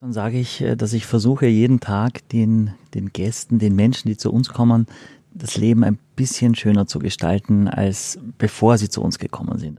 Dann sage ich, äh, dass ich versuche jeden Tag den, den Gästen, den Menschen, die zu uns kommen, das Leben ein bisschen schöner zu gestalten, als bevor sie zu uns gekommen sind.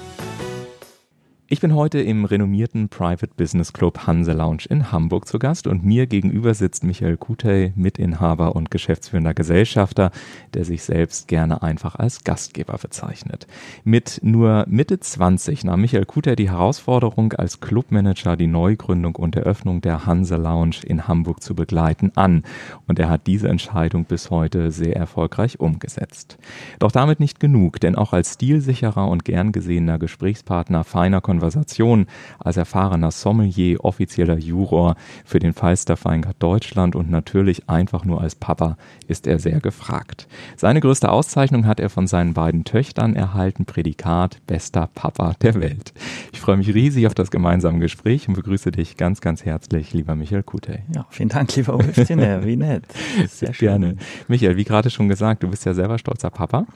Ich bin heute im renommierten Private Business Club Hanse Lounge in Hamburg zu Gast und mir gegenüber sitzt Michael Kutey, Mitinhaber und geschäftsführender Gesellschafter, der sich selbst gerne einfach als Gastgeber bezeichnet. Mit nur Mitte 20 nahm Michael Kutey die Herausforderung, als Clubmanager die Neugründung und Eröffnung der Hanse Lounge in Hamburg zu begleiten an und er hat diese Entscheidung bis heute sehr erfolgreich umgesetzt. Doch damit nicht genug, denn auch als stilsicherer und gern gesehener Gesprächspartner feiner Konversation als erfahrener Sommelier, offizieller Juror für den Falster Feingart Deutschland und natürlich einfach nur als Papa ist er sehr gefragt. Seine größte Auszeichnung hat er von seinen beiden Töchtern erhalten, Prädikat bester Papa der Welt. Ich freue mich riesig auf das gemeinsame Gespräch und begrüße dich ganz, ganz herzlich, lieber Michael Kutey. Ja, vielen Dank, lieber Ulfstine, wie nett. Sehr schön. Gerne. Michael, wie gerade schon gesagt, du bist ja selber stolzer Papa.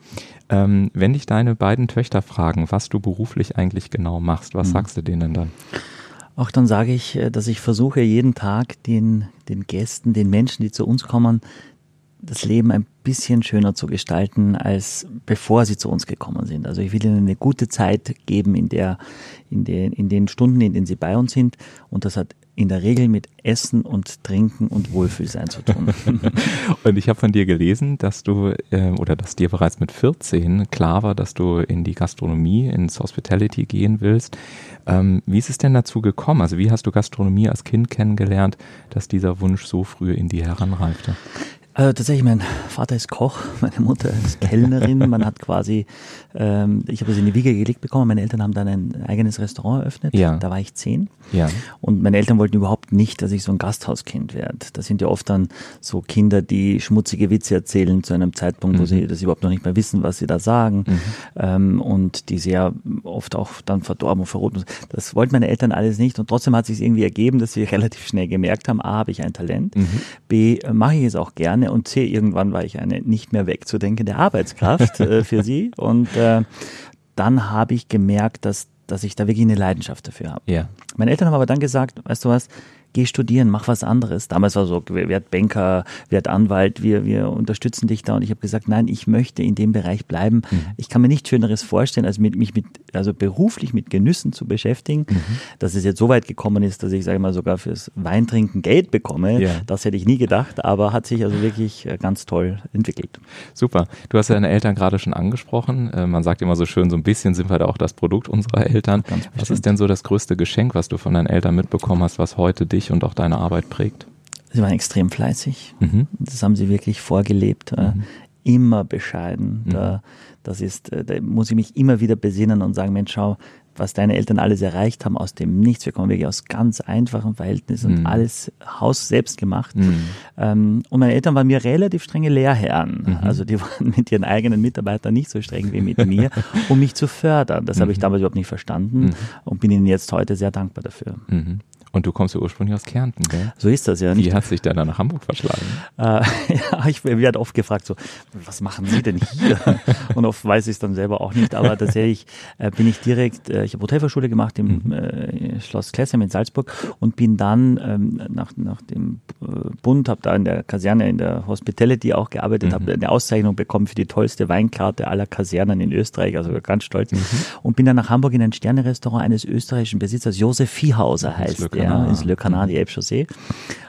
Ähm, wenn dich deine beiden Töchter fragen, was du beruflich eigentlich genau machst, was mhm. sagst du denen dann? Auch dann sage ich, äh, dass ich versuche, jeden Tag den, den Gästen, den Menschen, die zu uns kommen, das Leben ein bisschen schöner zu gestalten, als bevor sie zu uns gekommen sind. Also ich will ihnen eine gute Zeit geben in der, in den, in den Stunden, in denen sie bei uns sind. Und das hat in der Regel mit Essen und Trinken und Wohlfühlsein zu tun. und ich habe von dir gelesen, dass du äh, oder dass dir bereits mit 14 klar war, dass du in die Gastronomie, ins Hospitality gehen willst. Ähm, wie ist es denn dazu gekommen? Also wie hast du Gastronomie als Kind kennengelernt, dass dieser Wunsch so früh in dir heranreifte? Also tatsächlich, mein Vater ist Koch, meine Mutter ist Kellnerin. Man hat quasi, ähm, ich habe es in die Wiege gelegt bekommen. Meine Eltern haben dann ein eigenes Restaurant eröffnet. Ja. Da war ich zehn. Ja. Und meine Eltern wollten überhaupt nicht, dass ich so ein Gasthauskind werde. Das sind ja oft dann so Kinder, die schmutzige Witze erzählen zu einem Zeitpunkt, mhm. wo sie das überhaupt noch nicht mehr wissen, was sie da sagen. Mhm. Ähm, und die sehr oft auch dann verdorben und verroten. Das wollten meine Eltern alles nicht. Und trotzdem hat sich irgendwie ergeben, dass sie relativ schnell gemerkt haben, A, habe ich ein Talent. Mhm. B, mache ich es auch gerne eine und C, irgendwann war ich eine nicht mehr wegzudenkende Arbeitskraft äh, für sie. Und äh, dann habe ich gemerkt, dass, dass ich da wirklich eine Leidenschaft dafür habe. Ja. Meine Eltern haben aber dann gesagt, weißt du was, geh studieren, mach was anderes. Damals war so, werd Banker, werd Anwalt, wir, wir unterstützen dich da. Und ich habe gesagt, nein, ich möchte in dem Bereich bleiben. Mhm. Ich kann mir nichts Schöneres vorstellen, als mit, mich mit, also beruflich mit Genüssen zu beschäftigen. Mhm. Dass es jetzt so weit gekommen ist, dass ich, sage mal, sogar fürs Weintrinken Geld bekomme. Ja. Das hätte ich nie gedacht, aber hat sich also wirklich äh, ganz toll entwickelt. Super. Du hast deine Eltern gerade schon angesprochen. Äh, man sagt immer so schön, so ein bisschen sind wir da auch das Produkt unserer Eltern. was ist denn so das größte Geschenk, was du von deinen Eltern mitbekommen hast, was heute dich dich und auch deine Arbeit prägt? Sie waren extrem fleißig. Mhm. Das haben sie wirklich vorgelebt. Äh, mhm. Immer bescheiden. Mhm. Da, das ist, äh, da muss ich mich immer wieder besinnen und sagen, Mensch, schau, was deine Eltern alles erreicht haben aus dem Nichts. Wir kommen wirklich aus ganz einfachen Verhältnissen und mhm. alles Haus selbst gemacht. Mhm. Ähm, und meine Eltern waren mir relativ strenge Lehrherren. Mhm. Also die waren mit ihren eigenen Mitarbeitern nicht so streng wie mit mir, um mich zu fördern. Das habe ich damals überhaupt nicht verstanden und bin ihnen jetzt heute sehr dankbar dafür. Und du kommst ja ursprünglich aus Kärnten, gell? So ist das ja. Wie hat sich dann nach Hamburg verschlagen? Äh, ja, ich werde oft gefragt, so, was machen Sie denn hier? und oft weiß ich es dann selber auch nicht, aber tatsächlich äh, bin ich direkt, äh, ich habe Hotelfachschule gemacht im mhm. äh, Schloss Klessem in Salzburg und bin dann ähm, nach, nach dem äh, Bund, habe da in der Kaserne, in der Hospitality auch gearbeitet, mhm. habe eine Auszeichnung bekommen für die tollste Weinkarte aller Kasernen in Österreich, also ganz stolz. Mhm. Und bin dann nach Hamburg in ein Sternerestaurant eines österreichischen Besitzers, Josef Viehhauser heißt der ja, ins Le Canard, die Elbchaussee.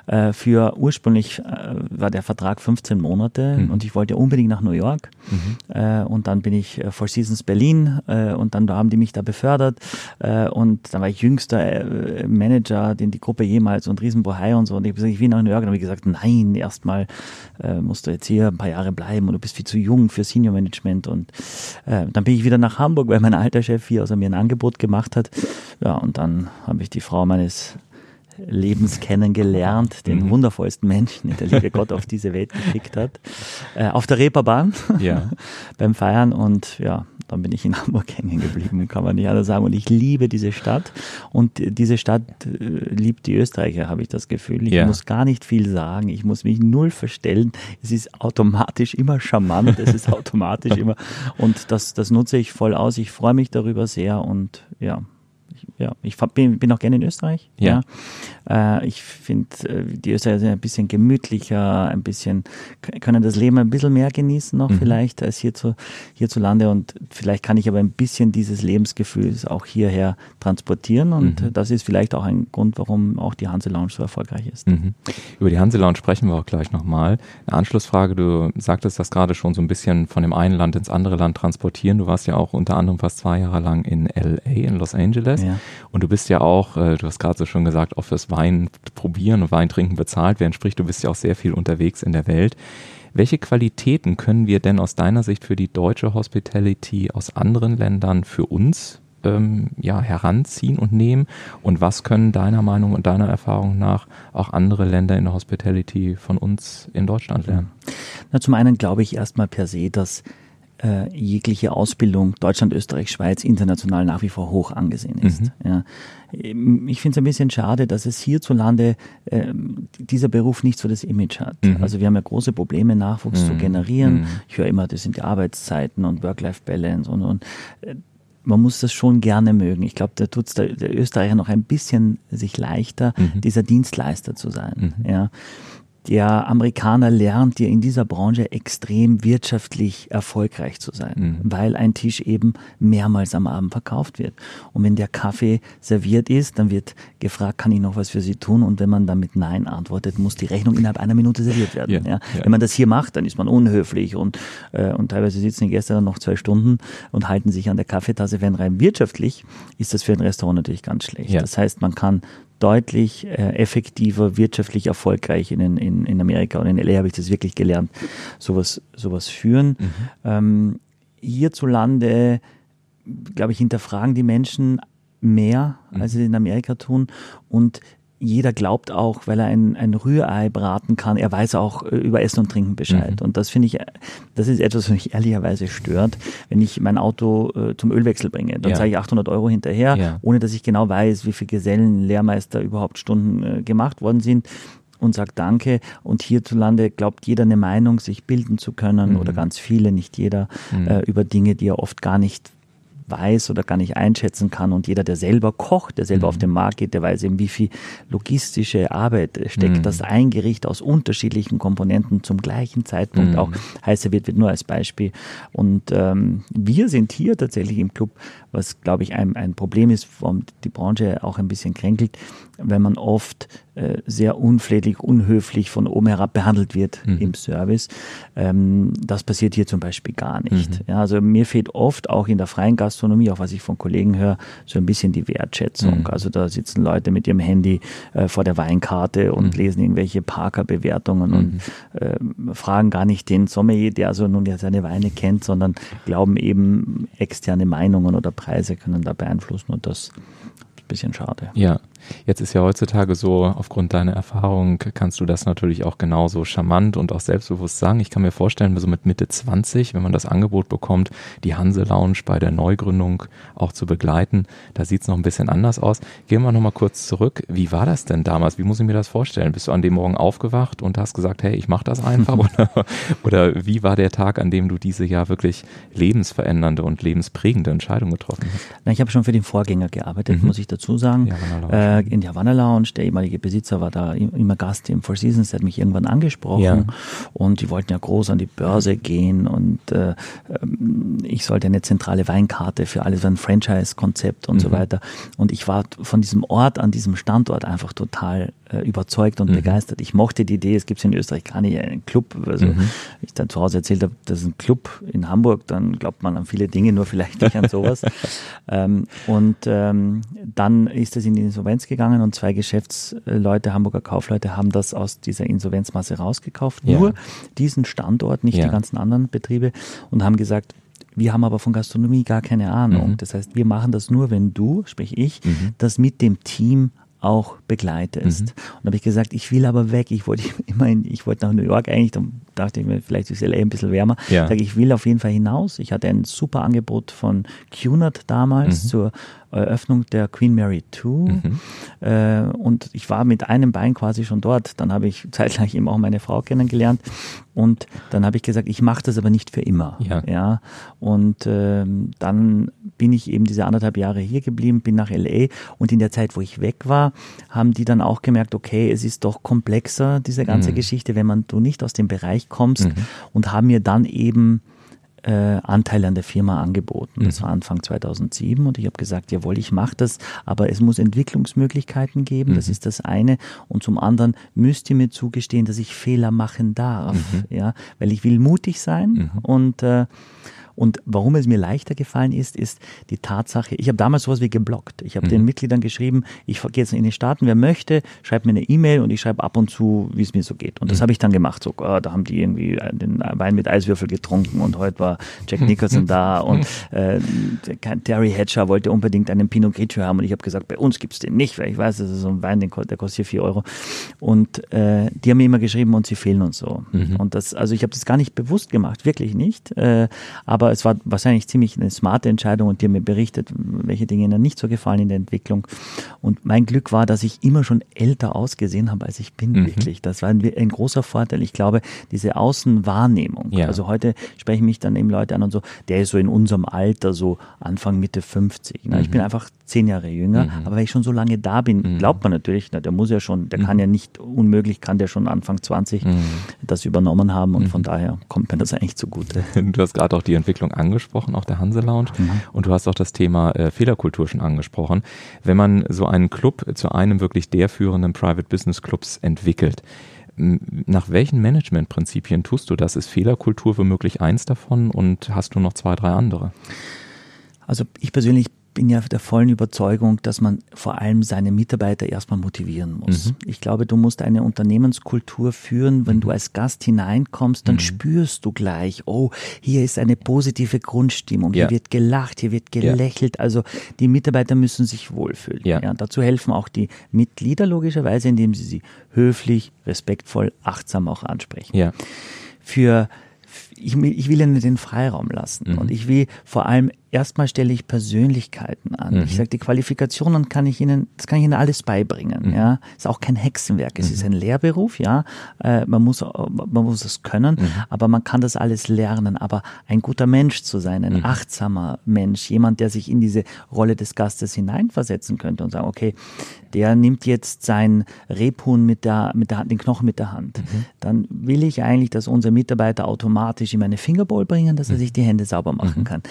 Äh, für ursprünglich äh, war der Vertrag 15 Monate mhm. und ich wollte unbedingt nach New York. Mhm. Äh, und dann bin ich äh, Four Seasons Berlin und dann haben die mich da befördert. Und dann war ich jüngster Manager, den die Gruppe jemals und Riesenbohai und so. Und ich habe gesagt, ich will nach New York. Und habe ich gesagt, nein, erstmal musst du jetzt hier ein paar Jahre bleiben und du bist viel zu jung für Senior Management. Und dann bin ich wieder nach Hamburg, weil mein alter Chef hier außer mir ein Angebot gemacht hat. Ja, und dann habe ich die Frau meines Lebens kennengelernt, den mhm. wundervollsten Menschen, den der liebe Gott auf diese Welt geschickt hat, äh, auf der Reeperbahn ja. beim Feiern und ja, dann bin ich in Hamburg hängen geblieben, kann man nicht anders sagen. Und ich liebe diese Stadt und diese Stadt äh, liebt die Österreicher, habe ich das Gefühl. Ich ja. muss gar nicht viel sagen, ich muss mich null verstellen. Es ist automatisch immer charmant, es ist automatisch immer und das, das nutze ich voll aus. Ich freue mich darüber sehr und ja, ja, ich bin, bin auch gerne in Österreich. Ja. ja. Äh, ich finde, äh, die Österreicher sind ein bisschen gemütlicher, ein bisschen, können das Leben ein bisschen mehr genießen noch mhm. vielleicht als hierzu, hierzulande und vielleicht kann ich aber ein bisschen dieses Lebensgefühl auch hierher transportieren und mhm. das ist vielleicht auch ein Grund, warum auch die Hanse Lounge so erfolgreich ist. Mhm. Über die Hanse Lounge sprechen wir auch gleich nochmal. Eine Anschlussfrage, du sagtest das gerade schon so ein bisschen von dem einen Land ins andere Land transportieren. Du warst ja auch unter anderem fast zwei Jahre lang in LA, in Los Angeles. Ja. Und du bist ja auch, äh, du hast gerade so schon gesagt, auch fürs Wein probieren und Wein trinken bezahlt werden. Sprich, du bist ja auch sehr viel unterwegs in der Welt. Welche Qualitäten können wir denn aus deiner Sicht für die deutsche Hospitality aus anderen Ländern für uns ähm, ja, heranziehen und nehmen? Und was können deiner Meinung und deiner Erfahrung nach auch andere Länder in der Hospitality von uns in Deutschland lernen? Na, zum einen glaube ich erstmal per se, dass äh, jegliche Ausbildung Deutschland, Österreich, Schweiz international nach wie vor hoch angesehen ist. Mhm. Ja. Ich finde es ein bisschen schade, dass es hierzulande äh, dieser Beruf nicht so das Image hat. Mhm. Also wir haben ja große Probleme, Nachwuchs mhm. zu generieren. Mhm. Ich höre immer, das sind die Arbeitszeiten und Work-Life-Balance und, und äh, man muss das schon gerne mögen. Ich glaube, da tut es der, der, Österreicher noch ein bisschen sich leichter, mhm. dieser Dienstleister zu sein. Mhm. Ja der Amerikaner lernt ja in dieser Branche extrem wirtschaftlich erfolgreich zu sein, mhm. weil ein Tisch eben mehrmals am Abend verkauft wird. Und wenn der Kaffee serviert ist, dann wird gefragt, kann ich noch was für Sie tun? Und wenn man damit Nein antwortet, muss die Rechnung innerhalb einer Minute serviert werden. Ja, ja. ja. Wenn man das hier macht, dann ist man unhöflich und, äh, und teilweise sitzen die Gäste dann noch zwei Stunden und halten sich an der Kaffeetasse. Wenn rein wirtschaftlich ist das für ein Restaurant natürlich ganz schlecht. Das heißt, man kann deutlich äh, effektiver, wirtschaftlich erfolgreich in, in, in Amerika und in LA habe ich das wirklich gelernt, sowas, sowas führen. Mhm. Ähm, hierzulande, glaube ich, hinterfragen die Menschen mehr, als sie in Amerika tun und jeder glaubt auch, weil er ein, ein Rührei braten kann, er weiß auch äh, über Essen und Trinken Bescheid. Mhm. Und das finde ich, das ist etwas, was mich ehrlicherweise stört, wenn ich mein Auto äh, zum Ölwechsel bringe. Dann ja. zahle ich 800 Euro hinterher, ja. ohne dass ich genau weiß, wie viele Gesellen, Lehrmeister überhaupt Stunden äh, gemacht worden sind und sagt Danke. Und hierzulande glaubt jeder eine Meinung, sich bilden zu können mhm. oder ganz viele, nicht jeder, mhm. äh, über Dinge, die er oft gar nicht weiß oder gar nicht einschätzen kann. Und jeder, der selber kocht, der selber mhm. auf den Markt geht, der weiß eben, wie viel logistische Arbeit steckt, mhm. dass ein Gericht aus unterschiedlichen Komponenten zum gleichen Zeitpunkt mhm. auch heißer wird, wird nur als Beispiel. Und ähm, wir sind hier tatsächlich im Club, was glaube ich ein, ein Problem ist, warum die Branche auch ein bisschen kränkelt, wenn man oft äh, sehr unflätig, unhöflich von oben herab behandelt wird mhm. im Service. Ähm, das passiert hier zum Beispiel gar nicht. Mhm. Ja, also mir fehlt oft auch in der freien Gastronomie, auch was ich von Kollegen höre, so ein bisschen die Wertschätzung. Mhm. Also da sitzen Leute mit ihrem Handy äh, vor der Weinkarte und mhm. lesen irgendwelche Parker-Bewertungen und äh, fragen gar nicht den Sommelier, der also nun ja seine Weine kennt, sondern glauben eben externe Meinungen oder Preise können da beeinflussen und das ist ein bisschen schade. Ja, Jetzt ist ja heutzutage so, aufgrund deiner Erfahrung kannst du das natürlich auch genauso charmant und auch selbstbewusst sagen. Ich kann mir vorstellen, so mit Mitte 20, wenn man das Angebot bekommt, die Hanse Lounge bei der Neugründung auch zu begleiten, da sieht es noch ein bisschen anders aus. Gehen wir nochmal kurz zurück. Wie war das denn damals? Wie muss ich mir das vorstellen? Bist du an dem Morgen aufgewacht und hast gesagt, hey, ich mache das einfach? oder, oder wie war der Tag, an dem du diese ja wirklich lebensverändernde und lebensprägende Entscheidung getroffen hast? Na, ich habe schon für den Vorgänger gearbeitet, mhm. muss ich dazu sagen. Ja, äh, in die Havanna Lounge. Der ehemalige Besitzer war da immer Gast im Four Seasons, der hat mich irgendwann angesprochen ja. und die wollten ja groß an die Börse gehen und äh, ähm, ich sollte eine zentrale Weinkarte für alles, ein Franchise-Konzept und mhm. so weiter. Und ich war von diesem Ort an diesem Standort einfach total äh, überzeugt und mhm. begeistert. Ich mochte die Idee, es gibt in Österreich gar nicht einen Club. Also mhm. ich dann zu Hause erzählt habe, das ist ein Club in Hamburg, dann glaubt man an viele Dinge, nur vielleicht nicht an sowas. ähm, und ähm, dann ist es in die Insolvenz gegangen und zwei Geschäftsleute, Hamburger Kaufleute, haben das aus dieser Insolvenzmasse rausgekauft. Ja. Nur diesen Standort, nicht ja. die ganzen anderen Betriebe und haben gesagt, wir haben aber von Gastronomie gar keine Ahnung. Mhm. Das heißt, wir machen das nur, wenn du, sprich ich, mhm. das mit dem Team auch begleitest. Mhm. Und da habe ich gesagt, ich will aber weg. Ich wollte immerhin, ich wollte nach New York eigentlich, dann dachte ich mir, vielleicht ist LA ein bisschen wärmer. Ja. Sag, ich will auf jeden Fall hinaus. Ich hatte ein super Angebot von QNAT damals mhm. zur Eröffnung der Queen Mary 2 mhm. äh, und ich war mit einem Bein quasi schon dort. Dann habe ich zeitgleich eben auch meine Frau kennengelernt und dann habe ich gesagt, ich mache das aber nicht für immer. Ja. ja? Und ähm, dann bin ich eben diese anderthalb Jahre hier geblieben, bin nach LA und in der Zeit, wo ich weg war, haben die dann auch gemerkt, okay, es ist doch komplexer, diese ganze mhm. Geschichte, wenn man du nicht aus dem Bereich kommst mhm. und haben mir dann eben äh, Anteile an der Firma angeboten. Das mhm. war Anfang 2007 und ich habe gesagt, jawohl, ich mache das, aber es muss Entwicklungsmöglichkeiten geben, mhm. das ist das eine. Und zum anderen müsst ihr mir zugestehen, dass ich Fehler machen darf, mhm. ja, weil ich will mutig sein mhm. und äh, und warum es mir leichter gefallen ist, ist die Tatsache, ich habe damals sowas wie geblockt. Ich habe mhm. den Mitgliedern geschrieben, ich gehe jetzt in die Staaten, wer möchte, schreibt mir eine E-Mail und ich schreibe ab und zu, wie es mir so geht. Und das mhm. habe ich dann gemacht. So, oh, da haben die irgendwie den Wein mit Eiswürfel getrunken und heute war Jack Nicholson da und äh, Terry Hatcher wollte unbedingt einen Pinot Grigio haben und ich habe gesagt, bei uns gibt's den nicht, weil ich weiß, das ist so ein Wein, der kostet hier vier Euro. Und äh, die haben mir immer geschrieben und sie fehlen uns so. Mhm. Und das, also ich habe das gar nicht bewusst gemacht, wirklich nicht. Äh, aber aber es war wahrscheinlich ziemlich eine smarte Entscheidung und die haben mir berichtet, welche Dinge ihnen nicht so gefallen in der Entwicklung. Und mein Glück war, dass ich immer schon älter ausgesehen habe, als ich bin, mhm. wirklich. Das war ein, ein, großer Vorteil. Ich glaube, diese Außenwahrnehmung. Ja. Also heute sprechen mich dann eben Leute an und so, der ist so in unserem Alter, so Anfang, Mitte 50. Na, mhm. Ich bin einfach zehn Jahre jünger, mhm. aber weil ich schon so lange da bin, mhm. glaubt man natürlich, na, der muss ja schon, der kann mhm. ja nicht unmöglich, kann der schon Anfang 20 mhm. das übernommen haben und von daher kommt mir das eigentlich zugute. Du hast gerade auch die Entwicklung Entwicklung angesprochen, auch der Hanse Lounge. Mhm. Und du hast auch das Thema äh, Fehlerkultur schon angesprochen. Wenn man so einen Club zu einem wirklich der führenden Private Business Clubs entwickelt, nach welchen Managementprinzipien tust du das? Ist Fehlerkultur womöglich eins davon und hast du noch zwei, drei andere? Also ich persönlich bin ja der vollen Überzeugung, dass man vor allem seine Mitarbeiter erstmal motivieren muss. Mhm. Ich glaube, du musst eine Unternehmenskultur führen. Wenn mhm. du als Gast hineinkommst, dann mhm. spürst du gleich, oh, hier ist eine positive Grundstimmung. Ja. Hier wird gelacht, hier wird gelächelt. Ja. Also die Mitarbeiter müssen sich wohlfühlen. Ja. ja. dazu helfen auch die Mitglieder logischerweise, indem sie sie höflich, respektvoll, achtsam auch ansprechen. Ja. Für ich, ich will ihnen den Freiraum lassen. Mhm. Und ich will vor allem erstmal stelle ich Persönlichkeiten an. Mhm. Ich sage, die Qualifikationen kann ich Ihnen, das kann ich Ihnen alles beibringen. Mhm. Ja, ist auch kein Hexenwerk. Es mhm. ist ein Lehrberuf. Ja, äh, man muss, man muss es können, mhm. aber man kann das alles lernen. Aber ein guter Mensch zu sein, ein mhm. achtsamer Mensch, jemand, der sich in diese Rolle des Gastes hineinversetzen könnte und sagen, okay, der nimmt jetzt sein Rebhuhn mit der, mit der Hand, den Knochen mit der Hand. Mhm. Dann will ich eigentlich, dass unser Mitarbeiter automatisch ihm eine Fingerbowl bringen, dass er sich die Hände sauber machen kann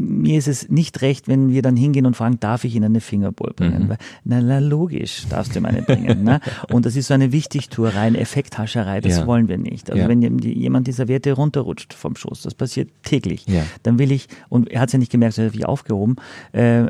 mir ist es nicht recht, wenn wir dann hingehen und fragen, darf ich Ihnen eine Fingerbowl bringen? Mhm. Weil, na, na, logisch, darfst du meine bringen. ne? Und das ist so eine Wichtigtuerei, eine Effekthascherei, das ja. wollen wir nicht. Also ja. wenn jemand die Serviette runterrutscht vom Schoß, das passiert täglich, ja. dann will ich, und er hat es ja nicht gemerkt, er hat sich aufgehoben, äh,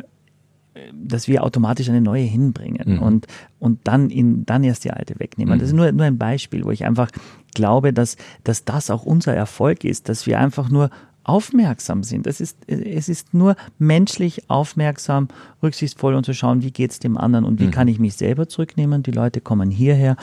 dass wir automatisch eine neue hinbringen mhm. und, und dann, in, dann erst die alte wegnehmen. Mhm. Das ist nur, nur ein Beispiel, wo ich einfach glaube, dass, dass das auch unser Erfolg ist, dass wir einfach nur aufmerksam sind. Es ist, es ist nur menschlich aufmerksam, rücksichtsvoll und zu schauen, wie geht es dem anderen und wie mhm. kann ich mich selber zurücknehmen. Die Leute kommen hierher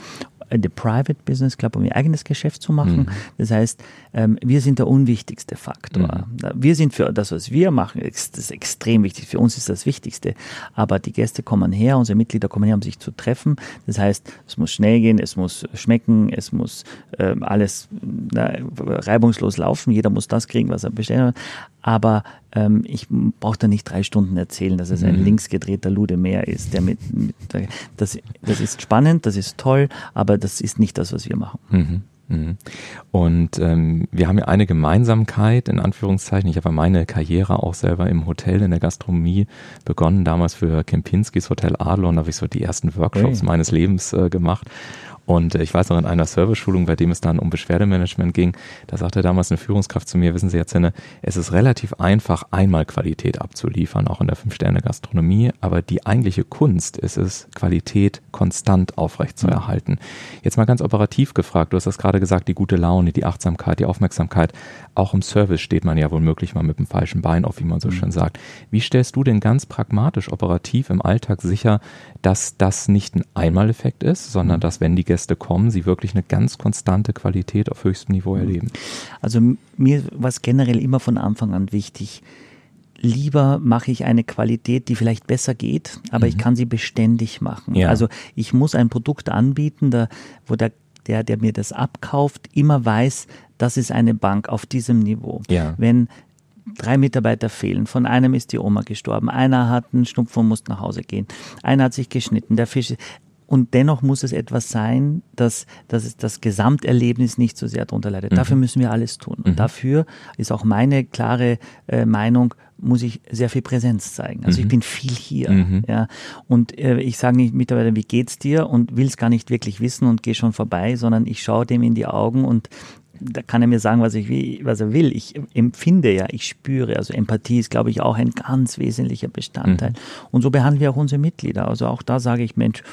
The Private Business Club, um ihr eigenes Geschäft zu machen. Mhm. Das heißt, ähm, wir sind der unwichtigste Faktor. Mhm. Wir sind für das, was wir machen, das ist extrem wichtig. Für uns ist das Wichtigste. Aber die Gäste kommen her, unsere Mitglieder kommen her, um sich zu treffen. Das heißt, es muss schnell gehen, es muss schmecken, es muss ähm, alles na, reibungslos laufen. Jeder muss das kriegen, was er bestellt hat. Aber ähm, ich brauche da nicht drei Stunden erzählen, dass es ein mhm. linksgedrehter Ludemeer ist. Der mit, mit, das, das ist spannend, das ist toll, aber das ist nicht das, was wir machen. Mhm. mhm. Und ähm, wir haben ja eine Gemeinsamkeit, in Anführungszeichen. Ich habe meine Karriere auch selber im Hotel, in der Gastronomie begonnen, damals für Kempinskis Hotel da habe ich so die ersten Workshops hey. meines Lebens äh, gemacht. Und äh, ich weiß noch in einer Service-Schulung, bei dem es dann um Beschwerdemanagement ging, da sagte damals eine Führungskraft zu mir, wissen Sie jetzt, Sinne, es ist relativ einfach, einmal Qualität abzuliefern, auch in der Fünf-Sterne-Gastronomie, aber die eigentliche Kunst ist es, Qualität konstant aufrechtzuerhalten. Jetzt mal ganz operativ gefragt, du hast das gerade gesagt, die gute Laune, die Achtsamkeit, die Aufmerksamkeit, auch im Service steht man ja wohl möglich mal mit dem falschen Bein auf, wie man so mhm. schön sagt. Wie stellst du denn ganz pragmatisch, operativ im Alltag sicher, dass das nicht ein Einmaleffekt ist, sondern mhm. dass, wenn die Gäste kommen, sie wirklich eine ganz konstante Qualität auf höchstem Niveau mhm. erleben? Also mir war es generell immer von Anfang an wichtig, lieber mache ich eine Qualität, die vielleicht besser geht, aber mhm. ich kann sie beständig machen. Ja. Also ich muss ein Produkt anbieten, da, wo der, der, der mir das abkauft, immer weiß, das ist eine Bank auf diesem Niveau. Ja. Wenn drei Mitarbeiter fehlen, von einem ist die Oma gestorben, einer hat einen Schnupfen und muss nach Hause gehen, einer hat sich geschnitten, der Fisch und dennoch muss es etwas sein, dass, dass es das Gesamterlebnis nicht so sehr darunter leidet. Mhm. Dafür müssen wir alles tun. Und mhm. dafür ist auch meine klare äh, Meinung, muss ich sehr viel Präsenz zeigen. Also mhm. ich bin viel hier. Mhm. Ja. Und äh, ich sage nicht Mitarbeiter, wie geht's dir? Und will es gar nicht wirklich wissen und gehe schon vorbei, sondern ich schaue dem in die Augen und da kann er mir sagen, was, ich, was er will. Ich empfinde ja, ich spüre. Also Empathie ist, glaube ich, auch ein ganz wesentlicher Bestandteil. Mhm. Und so behandeln wir auch unsere Mitglieder. Also auch da sage ich, Mensch,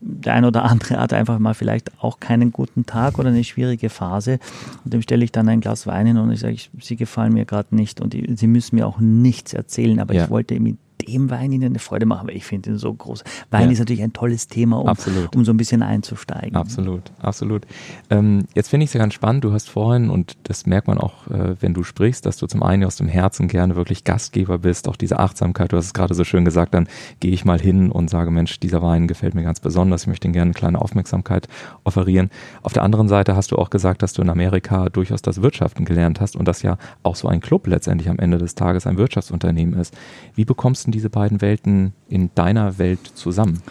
der ein oder andere hat einfach mal vielleicht auch keinen guten Tag oder eine schwierige Phase. Und dem stelle ich dann ein Glas Wein hin und ich sage, sie gefallen mir gerade nicht und sie müssen mir auch nichts erzählen, aber ja. ich wollte mit dem Wein ihnen eine Freude machen, weil ich finde ihn so groß. Wein ja. ist natürlich ein tolles Thema, um, um so ein bisschen einzusteigen. Absolut, absolut. Ähm, jetzt finde ich es ja ganz spannend, du hast vorhin, und das merkt man auch, äh, wenn du sprichst, dass du zum einen aus dem Herzen gerne wirklich Gastgeber bist, auch diese Achtsamkeit, du hast es gerade so schön gesagt, dann gehe ich mal hin und sage, Mensch, dieser Wein gefällt mir ganz besonders, ich möchte ihm gerne eine kleine Aufmerksamkeit offerieren. Auf der anderen Seite hast du auch gesagt, dass du in Amerika durchaus das Wirtschaften gelernt hast und dass ja auch so ein Club letztendlich am Ende des Tages ein Wirtschaftsunternehmen ist. Wie bekommst du diese beiden Welten in deiner Welt zusammen?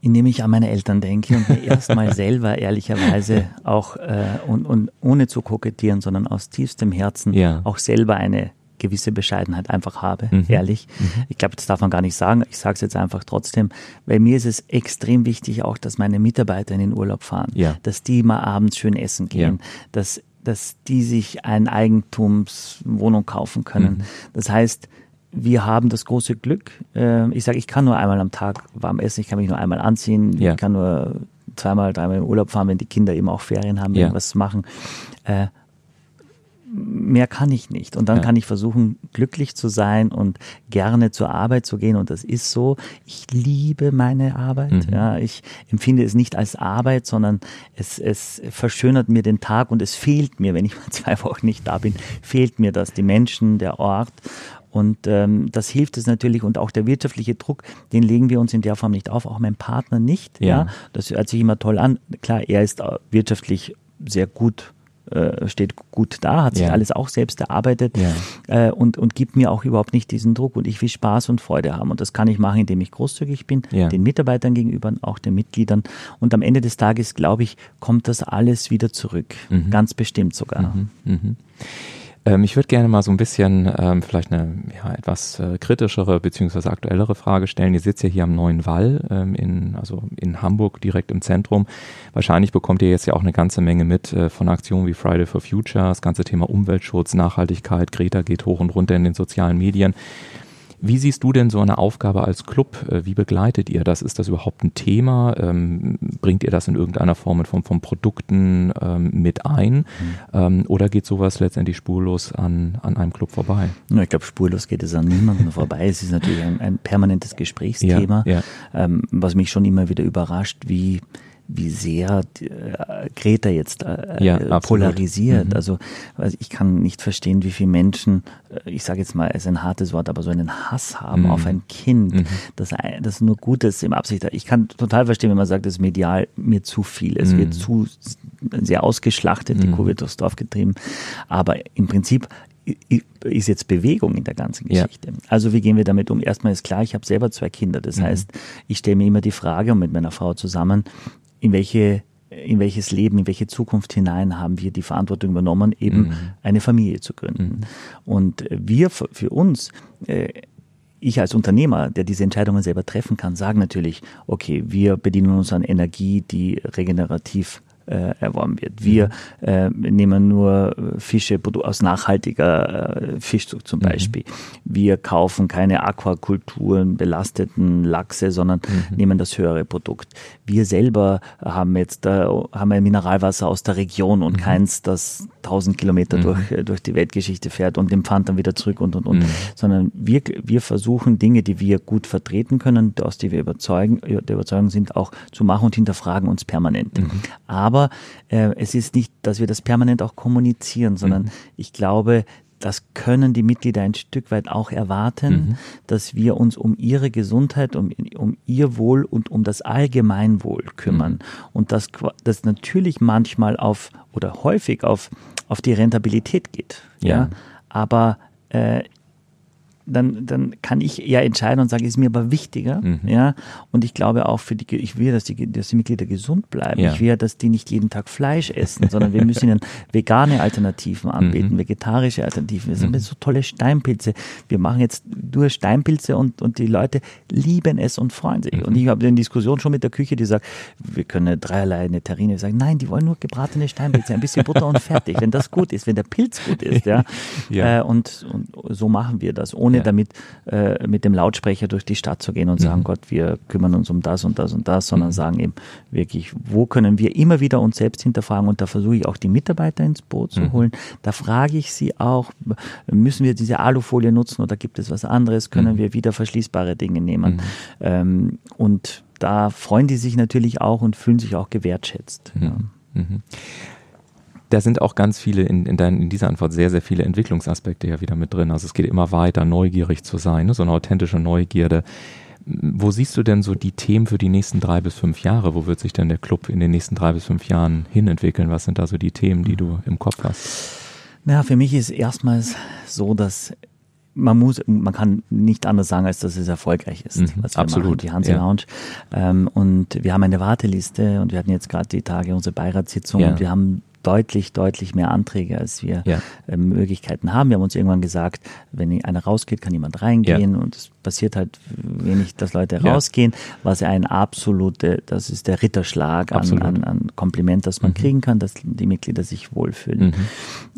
Indem ich an meine Eltern denke und mir erstmal selber ehrlicherweise auch äh, und, und ohne zu kokettieren, sondern aus tiefstem Herzen ja. auch selber eine gewisse Bescheidenheit einfach habe, mhm. ehrlich. Mhm. Ich glaube, das darf man gar nicht sagen. Ich sage es jetzt einfach trotzdem, weil mir ist es extrem wichtig auch, dass meine Mitarbeiter in den Urlaub fahren, ja. dass die mal abends schön essen gehen, ja. dass, dass die sich eine Eigentumswohnung kaufen können. Mhm. Das heißt, wir haben das große Glück. Äh, ich sage, ich kann nur einmal am Tag warm essen, ich kann mich nur einmal anziehen, ja. ich kann nur zweimal, dreimal im Urlaub fahren, wenn die Kinder eben auch Ferien haben, ja. irgendwas machen. Äh, mehr kann ich nicht. Und dann ja. kann ich versuchen, glücklich zu sein und gerne zur Arbeit zu gehen. Und das ist so. Ich liebe meine Arbeit. Mhm. Ja, ich empfinde es nicht als Arbeit, sondern es, es verschönert mir den Tag und es fehlt mir, wenn ich mal zwei Wochen nicht da bin, fehlt mir das, die Menschen, der Ort. Und ähm, das hilft es natürlich und auch der wirtschaftliche Druck, den legen wir uns in der Form nicht auf, auch mein Partner nicht. Ja. ja. Das hört sich immer toll an. Klar, er ist wirtschaftlich sehr gut äh, steht gut da, hat sich ja. alles auch selbst erarbeitet ja. äh, und, und gibt mir auch überhaupt nicht diesen Druck und ich will Spaß und Freude haben und das kann ich machen, indem ich großzügig bin, ja. den Mitarbeitern gegenüber, auch den Mitgliedern und am Ende des Tages, glaube ich, kommt das alles wieder zurück, mhm. ganz bestimmt sogar. Mhm. Mhm. Ähm, ich würde gerne mal so ein bisschen ähm, vielleicht eine ja, etwas äh, kritischere beziehungsweise aktuellere Frage stellen. Ihr sitzt ja hier am Neuen Wall, ähm, in, also in Hamburg direkt im Zentrum. Wahrscheinlich bekommt ihr jetzt ja auch eine ganze Menge mit äh, von Aktionen wie Friday for Future, das ganze Thema Umweltschutz, Nachhaltigkeit, Greta geht hoch und runter in den sozialen Medien. Wie siehst du denn so eine Aufgabe als Club? Äh, wie begleitet ihr das? Ist das überhaupt ein Thema? Ähm, bringt ihr das in irgendeiner Form in Form von Produkten ähm, mit ein? Mhm. Oder geht sowas letztendlich spurlos an, an einem Club vorbei? Ja, ich glaube, spurlos geht es an niemanden vorbei. Es ist natürlich ein, ein permanentes Gesprächsthema, ja, ja. Ähm, was mich schon immer wieder überrascht, wie wie sehr äh, Greta jetzt äh, ja, polarisiert. Mhm. Also, also ich kann nicht verstehen, wie viele Menschen, äh, ich sage jetzt mal, es ist ein hartes Wort, aber so einen Hass haben mhm. auf ein Kind, mhm. das, das nur Gutes im Absicht hat. Ich kann total verstehen, wenn man sagt, es medial mir zu viel. Es wird mhm. zu sehr ausgeschlachtet, die mhm. Kuh wird durchs Dorf getrieben. Aber im Prinzip ist jetzt Bewegung in der ganzen Geschichte. Ja. Also wie gehen wir damit um? Erstmal ist klar, ich habe selber zwei Kinder. Das mhm. heißt, ich stelle mir immer die Frage und mit meiner Frau zusammen, in welche in welches Leben, in welche Zukunft hinein haben wir die Verantwortung übernommen, eben mhm. eine Familie zu gründen. Mhm. Und wir für uns äh, ich als Unternehmer, der diese Entscheidungen selber treffen kann, sage natürlich, okay, wir bedienen uns an Energie, die regenerativ äh, erworben wird. Wir äh, nehmen nur äh, Fische aus nachhaltiger äh, Fischzucht zum mhm. Beispiel. Mhm. Wir kaufen keine Aquakulturen, belasteten Lachse, sondern mhm. nehmen das höhere Produkt. Wir selber haben jetzt äh, haben ein Mineralwasser aus der Region und mhm. keins, das 1000 Kilometer mhm. durch, äh, durch die Weltgeschichte fährt und den Pfand dann wieder zurück und und und, mhm. sondern wir, wir versuchen Dinge, die wir gut vertreten können, aus die wir überzeugen, der Überzeugung sind, auch zu machen und hinterfragen uns permanent. Aber aber äh, es ist nicht, dass wir das permanent auch kommunizieren, sondern mhm. ich glaube, das können die Mitglieder ein Stück weit auch erwarten, mhm. dass wir uns um ihre Gesundheit, um, um ihr Wohl und um das Allgemeinwohl kümmern. Mhm. Und das, das natürlich manchmal auf oder häufig auf, auf die Rentabilität geht. Ja. ja? Aber äh, dann, dann kann ich eher entscheiden und sagen, ist mir aber wichtiger. Mhm. Ja. Und ich glaube auch für die, ich will, dass die, dass die Mitglieder gesund bleiben. Ja. Ich will, dass die nicht jeden Tag Fleisch essen, sondern wir müssen ihnen vegane Alternativen anbieten, mhm. vegetarische Alternativen. Wir haben mhm. so tolle Steinpilze. Wir machen jetzt nur Steinpilze und, und die Leute lieben es und freuen sich. Mhm. Und ich habe eine Diskussion schon mit der Küche, die sagt, wir können dreierlei eine Terrine sagen, nein, die wollen nur gebratene Steinpilze, ein bisschen Butter und fertig. Wenn das gut ist, wenn der Pilz gut ist, ja. ja. Äh, und, und so machen wir das, ohne ja. damit äh, mit dem Lautsprecher durch die Stadt zu gehen und sagen, mhm. Gott, wir kümmern uns um das und das und das, sondern mhm. sagen eben wirklich, wo können wir immer wieder uns selbst hinterfragen und da versuche ich auch die Mitarbeiter ins Boot zu mhm. holen. Da frage ich sie auch, müssen wir diese Alufolie nutzen oder gibt es was anderes? Können mhm. wir wieder verschließbare Dinge nehmen? Mhm. Ähm, und da freuen die sich natürlich auch und fühlen sich auch gewertschätzt. Ja. Mhm da sind auch ganz viele in, in, dein, in dieser Antwort sehr, sehr viele Entwicklungsaspekte ja wieder mit drin. Also es geht immer weiter, neugierig zu sein, ne? so eine authentische Neugierde. Wo siehst du denn so die Themen für die nächsten drei bis fünf Jahre? Wo wird sich denn der Club in den nächsten drei bis fünf Jahren hinentwickeln? Was sind da so die Themen, die du im Kopf hast? Naja, für mich ist erstmals so, dass man muss, man kann nicht anders sagen, als dass es erfolgreich ist. Mhm, absolut. Machen, die Hanse ja. Lounge. Ähm, und wir haben eine Warteliste und wir hatten jetzt gerade die Tage unsere Beiratssitzung ja. und wir haben deutlich, deutlich mehr Anträge, als wir ja. äh, Möglichkeiten haben. Wir haben uns irgendwann gesagt, wenn einer rausgeht, kann jemand reingehen ja. und es passiert halt wenig, dass Leute ja. rausgehen, was ein absolute, das ist der Ritterschlag an, an, an, Kompliment, das man mhm. kriegen kann, dass die Mitglieder sich wohlfühlen.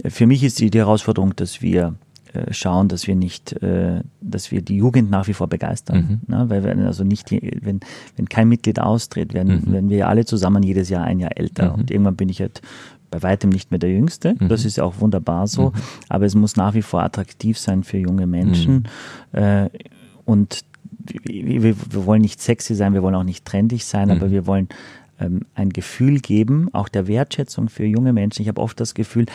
Mhm. Für mich ist die, die Herausforderung, dass wir äh, schauen, dass wir nicht, äh, dass wir die Jugend nach wie vor begeistern. Mhm. Ne? Weil wir also nicht, wenn, wenn kein Mitglied austritt, werden, mhm. werden wir alle zusammen jedes Jahr ein Jahr älter. Mhm. Und irgendwann bin ich halt bei weitem nicht mehr der Jüngste. Mhm. Das ist ja auch wunderbar so. Mhm. Aber es muss nach wie vor attraktiv sein für junge Menschen. Mhm. Äh, und wir, wir, wollen nicht sexy sein, wir wollen auch nicht trendig sein, aber mhm. wir wollen ähm, ein Gefühl geben, auch der Wertschätzung für junge Menschen. Ich habe oft das Gefühl,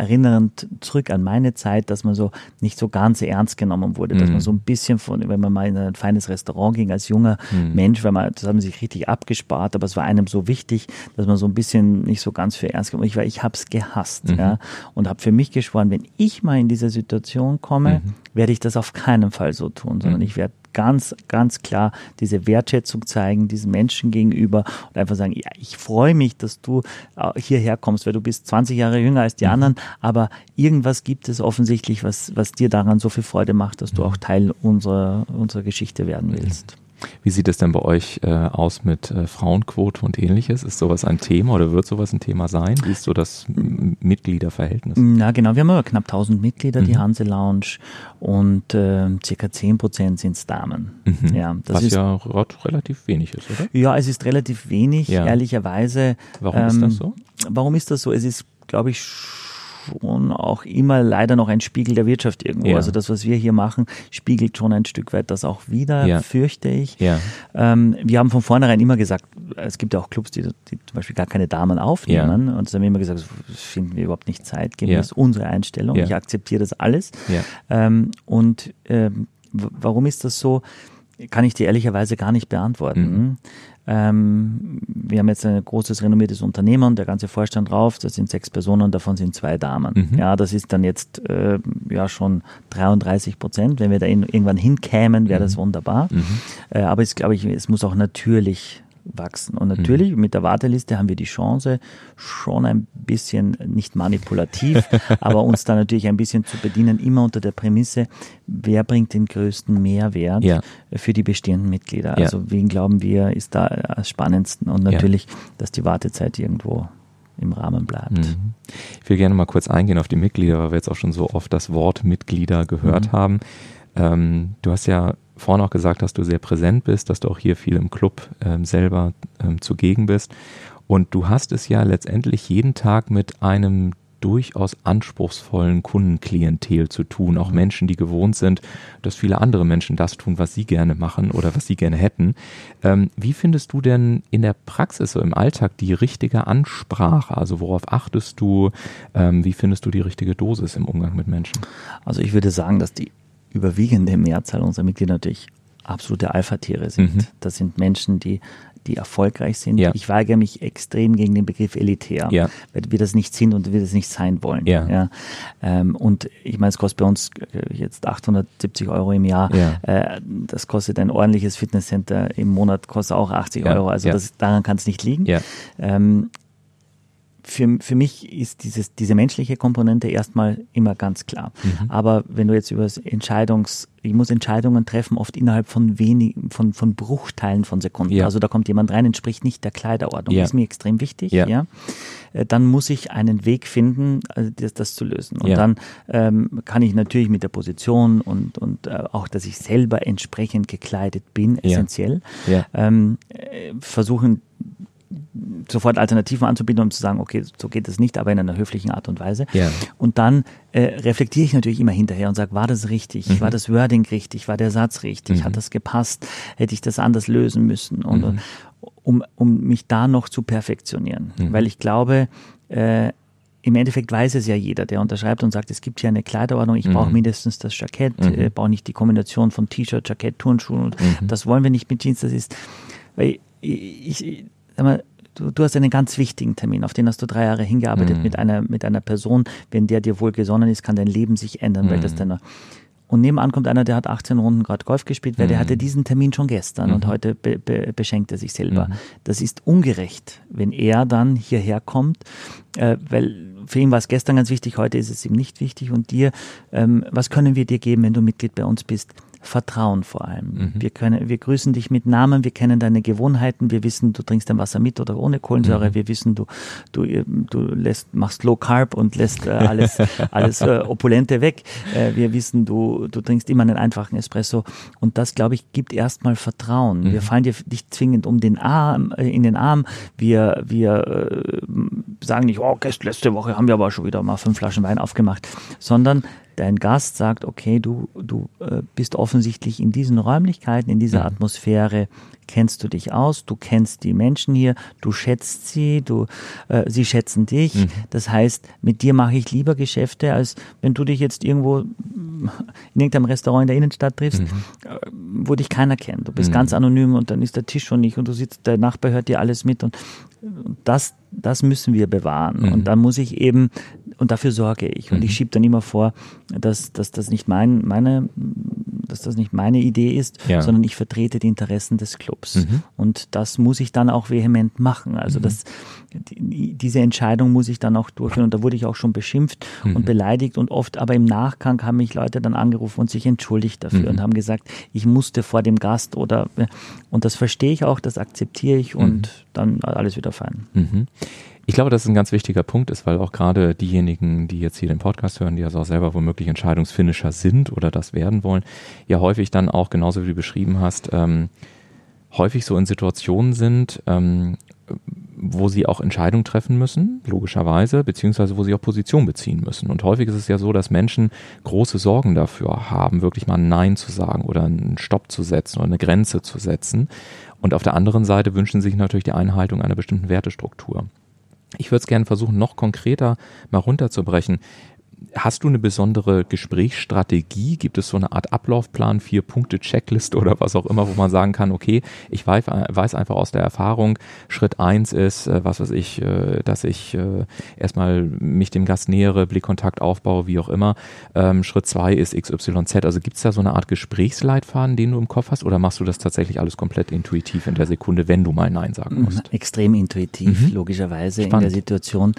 erinnernd zurück an meine Zeit, dass man so nicht so ganz ernst genommen wurde, dass man mhm. so ein bisschen von, wenn man mal in ein feines Restaurant ging als junger mhm. Mensch, weil man, das haben sich richtig abgespart, aber es war einem so wichtig, dass man so ein bisschen nicht so ganz für ernst genommen. Ich war, ich habe es gehasst, mhm. ja, und habe für mich geschworen, wenn ich mal in diese Situation komme, mhm. werde ich das auf keinen Fall so tun, sondern mhm. ich werde ganz, ganz klar diese Wertschätzung zeigen, diesen Menschen gegenüber und einfach sagen, ja, ich freue mich, dass du äh, hierher kommst, weil du bist 20 Jahre jünger als die mhm. anderen, aber irgendwas gibt es offensichtlich, was, was dir daran so viel Freude macht, dass du auch Teil unserer, unserer Geschichte werden willst. Wie sieht es denn bei euch äh, aus mit äh, Frauenquote und ähnliches? Ist sowas ein Thema oder wird sowas ein Thema sein? Wie ist so das Mitgliederverhältnis? Na genau, wir haben aber knapp 1000 Mitglieder, mhm. die Hanse Lounge und äh, circa 10 Prozent sind Damen. Mhm. Ja, das Was ist, ja relativ wenig ist, oder? Ja, es ist relativ wenig, ja. ehrlicherweise. Warum ähm, ist das so? Warum ist das so? Es ist, glaube ich, schon auch immer leider noch ein Spiegel der Wirtschaft irgendwo. Ja. Also das, was wir hier machen, spiegelt schon ein Stück weit das auch wieder, ja. fürchte ich. Ja. Ähm, wir haben von vornherein immer gesagt, es gibt ja auch Clubs, die, die zum Beispiel gar keine Damen aufnehmen. Und das haben wir immer gesagt, das finden wir überhaupt nicht zeitgemäß. Ja. unsere Einstellung. Ich akzeptiere das alles. Ähm, und ähm, warum ist das so? Kann ich dir ehrlicherweise gar nicht beantworten. Mhm. Ähm, wir haben jetzt ein großes renommiertes Unternehmen, der ganze Vorstand drauf, das sind sechs Personen, davon sind zwei Damen. Mhm. Ja, das ist dann jetzt äh, ja schon 33 Prozent. Wenn wir da in, irgendwann hinkämen, wäre das mhm. wunderbar. Mhm. Äh, aber es glaube ich, es muss auch natürlich wachsen. Und natürlich mhm. mit der Warteliste haben wir die Chance, schon ein bisschen nicht manipulativ, aber uns da natürlich ein bisschen zu bedienen, immer unter der Prämisse, wer bringt den größten Mehrwert ja. für die bestehenden Mitglieder. Ja. Also wen glauben wir ist da am spannendsten und natürlich, ja. dass die Wartezeit irgendwo im Rahmen bleibt. Mhm. Ich will gerne mal kurz eingehen auf die Mitglieder, weil wir jetzt auch schon so oft das Wort Mitglieder gehört mhm. haben. Ähm, du hast ja vorhin auch gesagt, dass du sehr präsent bist, dass du auch hier viel im Club ähm, selber ähm, zugegen bist. Und du hast es ja letztendlich jeden Tag mit einem durchaus anspruchsvollen Kundenklientel zu tun. Auch mhm. Menschen, die gewohnt sind, dass viele andere Menschen das tun, was sie gerne machen oder was sie gerne hätten. Ähm, wie findest du denn in der Praxis, so im Alltag, die richtige Ansprache? Also worauf achtest du? Ähm, wie findest du die richtige Dosis im Umgang mit Menschen? Also ich würde sagen, dass die überwiegende Mehrzahl unserer Mitglieder natürlich absolute Alpha-Tiere sind. Mhm. Das sind Menschen, die die erfolgreich sind. Ja. Ich weigere mich extrem gegen den Begriff elitär, ja. weil wir das nicht sind und wir das nicht sein wollen. Ja. ja. Ähm, und ich meine, es kostet bei uns äh, jetzt 870 Euro im Jahr. Ja. Äh, das kostet ein ordentliches Fitnesscenter im Monat, kostet auch 80 Euro. Also das, daran kann es nicht liegen. Ähm, für, für mich ist dieses, diese menschliche Komponente erstmal immer ganz klar. Mhm. Aber wenn du jetzt über Entscheidungs, ich muss Entscheidungen treffen, oft innerhalb von wenigen, von, von Bruchteilen von Sekunden. Ja. Also da kommt jemand rein, entspricht nicht der Kleiderordnung. Ja. Ist mir extrem wichtig, ja. ja. Äh, dann muss ich einen Weg finden, äh, das, das zu lösen. Und dann ähm, kann ich natürlich mit der Position und, und äh, auch, dass ich selber entsprechend gekleidet bin, essentiell, ähm, äh, versuchen, sofort Alternativen anzubieten, um zu sagen, okay, so geht es nicht, aber in einer höflichen Art und Weise. Ja. Und dann äh, reflektiere ich natürlich immer hinterher und sage, war das richtig? Mhm. War das Wording richtig? War der Satz richtig? Mhm. Hat das gepasst? Hätte ich das anders lösen müssen? Und, mhm. um, um mich da noch zu perfektionieren. Mhm. Weil ich glaube, äh, im Endeffekt weiß es ja jeder, der unterschreibt und sagt, es gibt hier eine Kleiderordnung, ich brauche mhm. mindestens das Jackett, mhm. äh, brauche nicht die Kombination von T-Shirt, Jackett, Turnschuhen. Mhm. Das wollen wir nicht mit Jeans. Das ist, weil ich, ich sag mal, du, du hast einen ganz wichtigen Termin, auf den hast du drei Jahre hingearbeitet mhm. mit einer, mit einer Person. Wenn der dir wohl gesonnen ist, kann dein Leben sich ändern, mhm. weil das dann und nebenan kommt einer, der hat 18 Runden gerade Golf gespielt, weil mhm. der hatte diesen Termin schon gestern mhm. und heute be be beschenkt er sich selber. Mhm. Das ist ungerecht, wenn er dann hierher kommt, äh, weil für ihn war es gestern ganz wichtig, heute ist es ihm nicht wichtig. Und dir, ähm, was können wir dir geben, wenn du Mitglied bei uns bist? Vertrauen vor allem. Mhm. Wir können, wir grüßen dich mit Namen, wir kennen deine Gewohnheiten, wir wissen, du trinkst dein Wasser mit oder ohne Kohlensäure, mhm. wir wissen, du, du, du lässt, machst Low Carb und lässt äh, alles, alles äh, Opulente weg. Äh, wir wissen, du, du trinkst immer einen einfachen Espresso und das, glaube ich, gibt erstmal Vertrauen. Mhm. Wir fallen dir nicht zwingend um den Arm, äh, in den Arm. Wir, wir äh, sagen nicht, oh, letzte Woche haben wir aber schon wieder mal fünf Flaschen Wein aufgemacht, sondern dein Gast sagt, okay, du, du äh, bist offensichtlich in diesen Räumlichkeiten, in dieser mhm. Atmosphäre, kennst du dich aus, du kennst die Menschen hier, du schätzt sie, du, äh, sie schätzen dich. Mhm. Das heißt, mit dir mache ich lieber Geschäfte, als wenn du dich jetzt irgendwo in irgendeinem Restaurant in der Innenstadt triffst, mhm. äh, wo dich keiner kennt. Du bist mhm. ganz anonym und dann ist der Tisch schon nicht und du sitzt, der Nachbar hört dir alles mit und das, das müssen wir bewahren. Mhm. Und da muss ich eben, und dafür sorge ich. Und mhm. ich schiebe dann immer vor, dass, dass das nicht mein, meine, dass das nicht meine Idee ist, ja. sondern ich vertrete die Interessen des Clubs. Mhm. Und das muss ich dann auch vehement machen. Also mhm. das, die, diese Entscheidung muss ich dann auch durchführen. Und da wurde ich auch schon beschimpft und mhm. beleidigt und oft, aber im Nachgang haben mich Leute dann angerufen und sich entschuldigt dafür und mhm. haben gesagt, ich musste vor dem Gast oder, und das verstehe ich auch, das akzeptiere ich und dann alles wieder fein. Ich glaube, dass es ein ganz wichtiger Punkt ist, weil auch gerade diejenigen, die jetzt hier den Podcast hören, die also auch selber womöglich Entscheidungsfinisher sind oder das werden wollen, ja häufig dann auch, genauso wie du beschrieben hast, ähm, häufig so in Situationen sind, ähm, wo sie auch Entscheidungen treffen müssen, logischerweise, beziehungsweise wo sie auch Position beziehen müssen. Und häufig ist es ja so, dass Menschen große Sorgen dafür haben, wirklich mal ein Nein zu sagen oder einen Stopp zu setzen oder eine Grenze zu setzen. Und auf der anderen Seite wünschen sich natürlich die Einhaltung einer bestimmten Wertestruktur. Ich würde es gerne versuchen, noch konkreter mal runterzubrechen. Hast du eine besondere Gesprächsstrategie? Gibt es so eine Art Ablaufplan, vier Punkte Checklist oder was auch immer, wo man sagen kann, okay, ich weiß, einfach aus der Erfahrung, Schritt eins ist, äh, was weiß ich, äh, dass ich äh, erstmal mich dem Gast nähere, Blickkontakt aufbaue, wie auch immer. Ähm, Schritt zwei ist XYZ. Also gibt es da so eine Art Gesprächsleitfaden, den du im Kopf hast oder machst du das tatsächlich alles komplett intuitiv in der Sekunde, wenn du mal Nein sagen musst? Extrem intuitiv, mhm. logischerweise Spannend. in der Situation.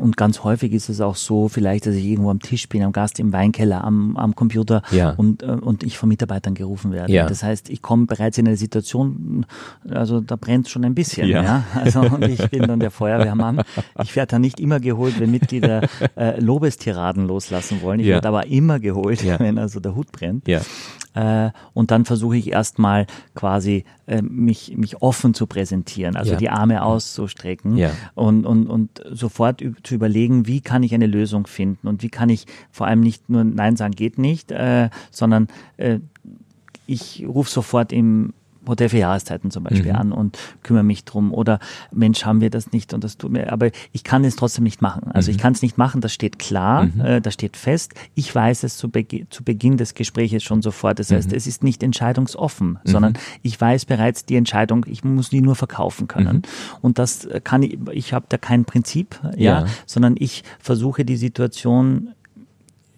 Und ganz häufig ist es auch so, vielleicht, dass ich irgendwo am Tisch bin, am Gast im Weinkeller, am, am Computer ja. und, und ich von Mitarbeitern gerufen werde. Ja. Das heißt, ich komme bereits in eine Situation, also da brennt schon ein bisschen. Ja. ja? Also und ich bin dann der Feuerwehrmann. Ich werde dann nicht immer geholt, wenn Mitglieder äh, Lobestiraden loslassen wollen. Ich werde aber immer geholt, wenn also der Hut brennt. Äh, und dann versuche ich erstmal quasi äh, mich, mich offen zu präsentieren, also ja. die Arme auszustrecken ja. und, und, und sofort zu überlegen, wie kann ich eine Lösung finden und wie kann ich vor allem nicht nur Nein sagen geht nicht, äh, sondern äh, ich rufe sofort im Hotel für Jahreszeiten zum Beispiel mhm. an und kümmere mich drum oder Mensch, haben wir das nicht und das tut mir, aber ich kann es trotzdem nicht machen. Also mhm. ich kann es nicht machen, das steht klar, mhm. äh, das steht fest. Ich weiß es zu, Be zu Beginn des Gesprächs schon sofort. Das heißt, mhm. es ist nicht entscheidungsoffen, mhm. sondern ich weiß bereits die Entscheidung, ich muss die nur verkaufen können. Mhm. Und das kann ich, ich habe da kein Prinzip, ja, ja, sondern ich versuche die Situation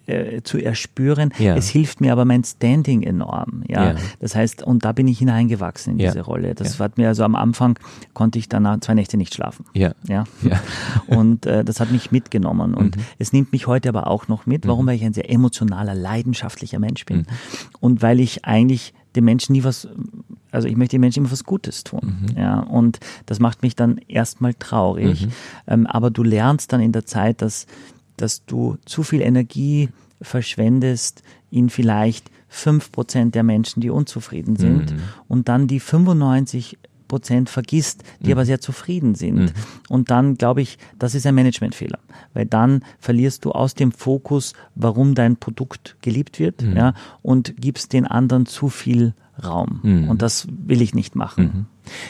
äh, zu erspüren. Ja. Es hilft mir aber mein Standing enorm. Ja? ja? Das heißt, und da bin ich hineingewachsen in ja. diese Rolle. Das hat mir also am Anfang konnte ich danach zwei Nächte nicht schlafen. Ja. ja? Und äh, das hat mich mitgenommen. Und mhm. es nimmt mich heute aber auch noch mit. Warum? Mhm. Weil ich ein sehr emotionaler, leidenschaftlicher Mensch bin. Mhm. Und weil ich eigentlich den Menschen nie was, also ich möchte den Menschen immer was Gutes tun. Mhm. Ja, und das macht mich dann erstmal traurig. Mhm. Ähm, aber du lernst dann in der Zeit, dass dass du zu viel Energie verschwendest in vielleicht fünf Prozent der Menschen, die unzufrieden sind mhm. und dann die 95 Prozent vergisst, die mhm. aber sehr zufrieden sind. Mhm. Und dann glaube ich, das ist ein Managementfehler, weil dann verlierst du aus dem Fokus, warum dein Produkt geliebt wird, mhm. ja, und gibst den anderen zu viel Raum. Mhm. Und das will ich nicht machen. Mhm.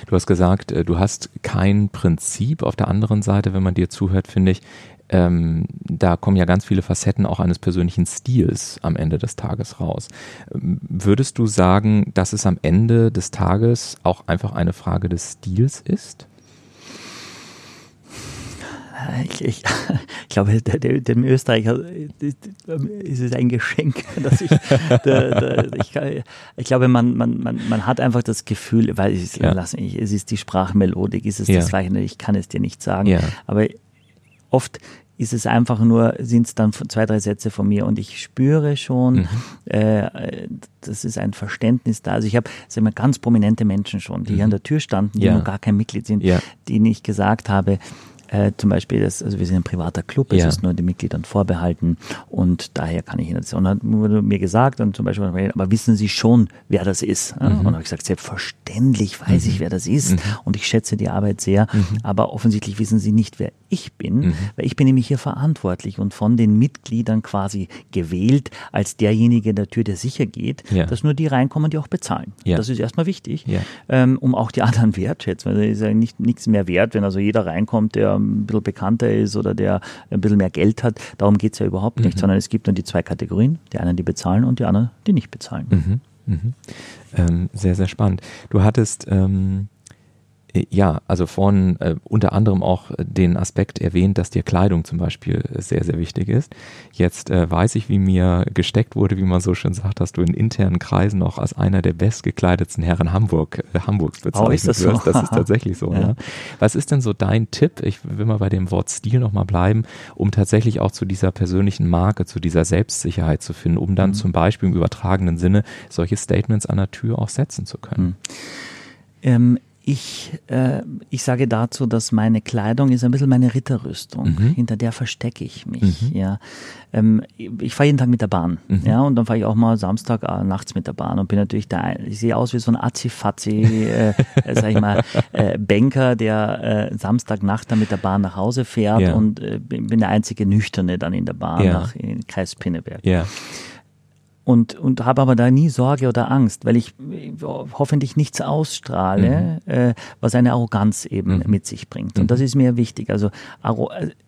Du hast gesagt, äh, du hast kein Prinzip. Auf der anderen Seite, wenn man dir zuhört, finde ich, ähm, da kommen ja ganz viele Facetten auch eines persönlichen Stils am Ende des Tages raus. Würdest du sagen, dass es am Ende des Tages auch einfach eine Frage des Stils ist? Ich, ich, ich glaube, dem Österreicher ist es ein Geschenk, dass ich, der, der, ich, ich, glaube, man, man, man, man hat einfach das Gefühl, weil es, ja. lass mich, es ist die Sprachmelodik, ist es ja. das Gleiche, ich kann es dir nicht sagen, ja. aber oft ist es einfach nur, sind es dann zwei, drei Sätze von mir und ich spüre schon, mhm. äh, das ist ein Verständnis da. Also ich habe, sagen wir, ganz prominente Menschen schon, die mhm. hier an der Tür standen, die ja. noch gar kein Mitglied sind, ja. denen ich gesagt habe, äh, zum Beispiel, das, also wir sind ein privater Club, es ja. ist nur den Mitgliedern vorbehalten und daher kann ich Ihnen das. Und dann wurde mir gesagt, und zum Beispiel, aber wissen Sie schon, wer das ist? Mhm. Und habe ich gesagt, selbstverständlich weiß mhm. ich, wer das ist mhm. und ich schätze die Arbeit sehr, mhm. aber offensichtlich wissen Sie nicht, wer ich bin, mhm. weil ich bin nämlich hier verantwortlich und von den Mitgliedern quasi gewählt als derjenige der Tür, der sicher geht, ja. dass nur die reinkommen, die auch bezahlen. Ja. Das ist erstmal wichtig, ähm, um auch die anderen wertschätzen, weil es ist ja nicht, nichts mehr wert, wenn also jeder reinkommt, der ein bisschen bekannter ist oder der ein bisschen mehr Geld hat. Darum geht es ja überhaupt nicht, mhm. sondern es gibt nur die zwei Kategorien, die einen, die bezahlen und die anderen, die nicht bezahlen. Mhm. Mhm. Ähm, sehr, sehr spannend. Du hattest ähm, äh, ja, also vorhin äh, unter anderem auch den Aspekt erwähnt, dass dir Kleidung zum Beispiel sehr, sehr wichtig ist. Jetzt äh, weiß ich, wie mir gesteckt wurde, wie man so schön sagt, dass du in internen Kreisen auch als einer der bestgekleidetsten Herren Hamburg, äh, Hamburgs bezeichnet oh, ist das wirst. So? Das ist tatsächlich so. ja. ja. Was ist denn so dein Tipp? Ich will mal bei dem Wort Stil nochmal bleiben, um tatsächlich auch zu dieser persönlichen Marke, zu dieser Selbstsicherheit zu finden, um dann mhm. zum Beispiel im übertragenen Sinne solche Statements an der Tür auch setzen zu können. Mhm. Ähm, ich, äh, ich sage dazu, dass meine Kleidung ist ein bisschen meine Ritterrüstung. Mhm. Hinter der verstecke ich mich. Mhm. Ja. Ähm, ich fahre jeden Tag mit der Bahn. Mhm. Ja, und dann fahre ich auch mal Samstag äh, nachts mit der Bahn und bin natürlich da. Ich sehe aus wie so ein Azifazi, äh, sag ich mal, äh, Banker, der äh, Samstagnacht dann mit der Bahn nach Hause fährt ja. und äh, bin der einzige Nüchterne dann in der Bahn ja. nach in Kreis Pinneberg. Ja. Und, und habe aber da nie Sorge oder Angst, weil ich hoffentlich nichts ausstrahle, mhm. äh, was eine Arroganz eben mhm. mit sich bringt. Und mhm. das ist mir wichtig. Also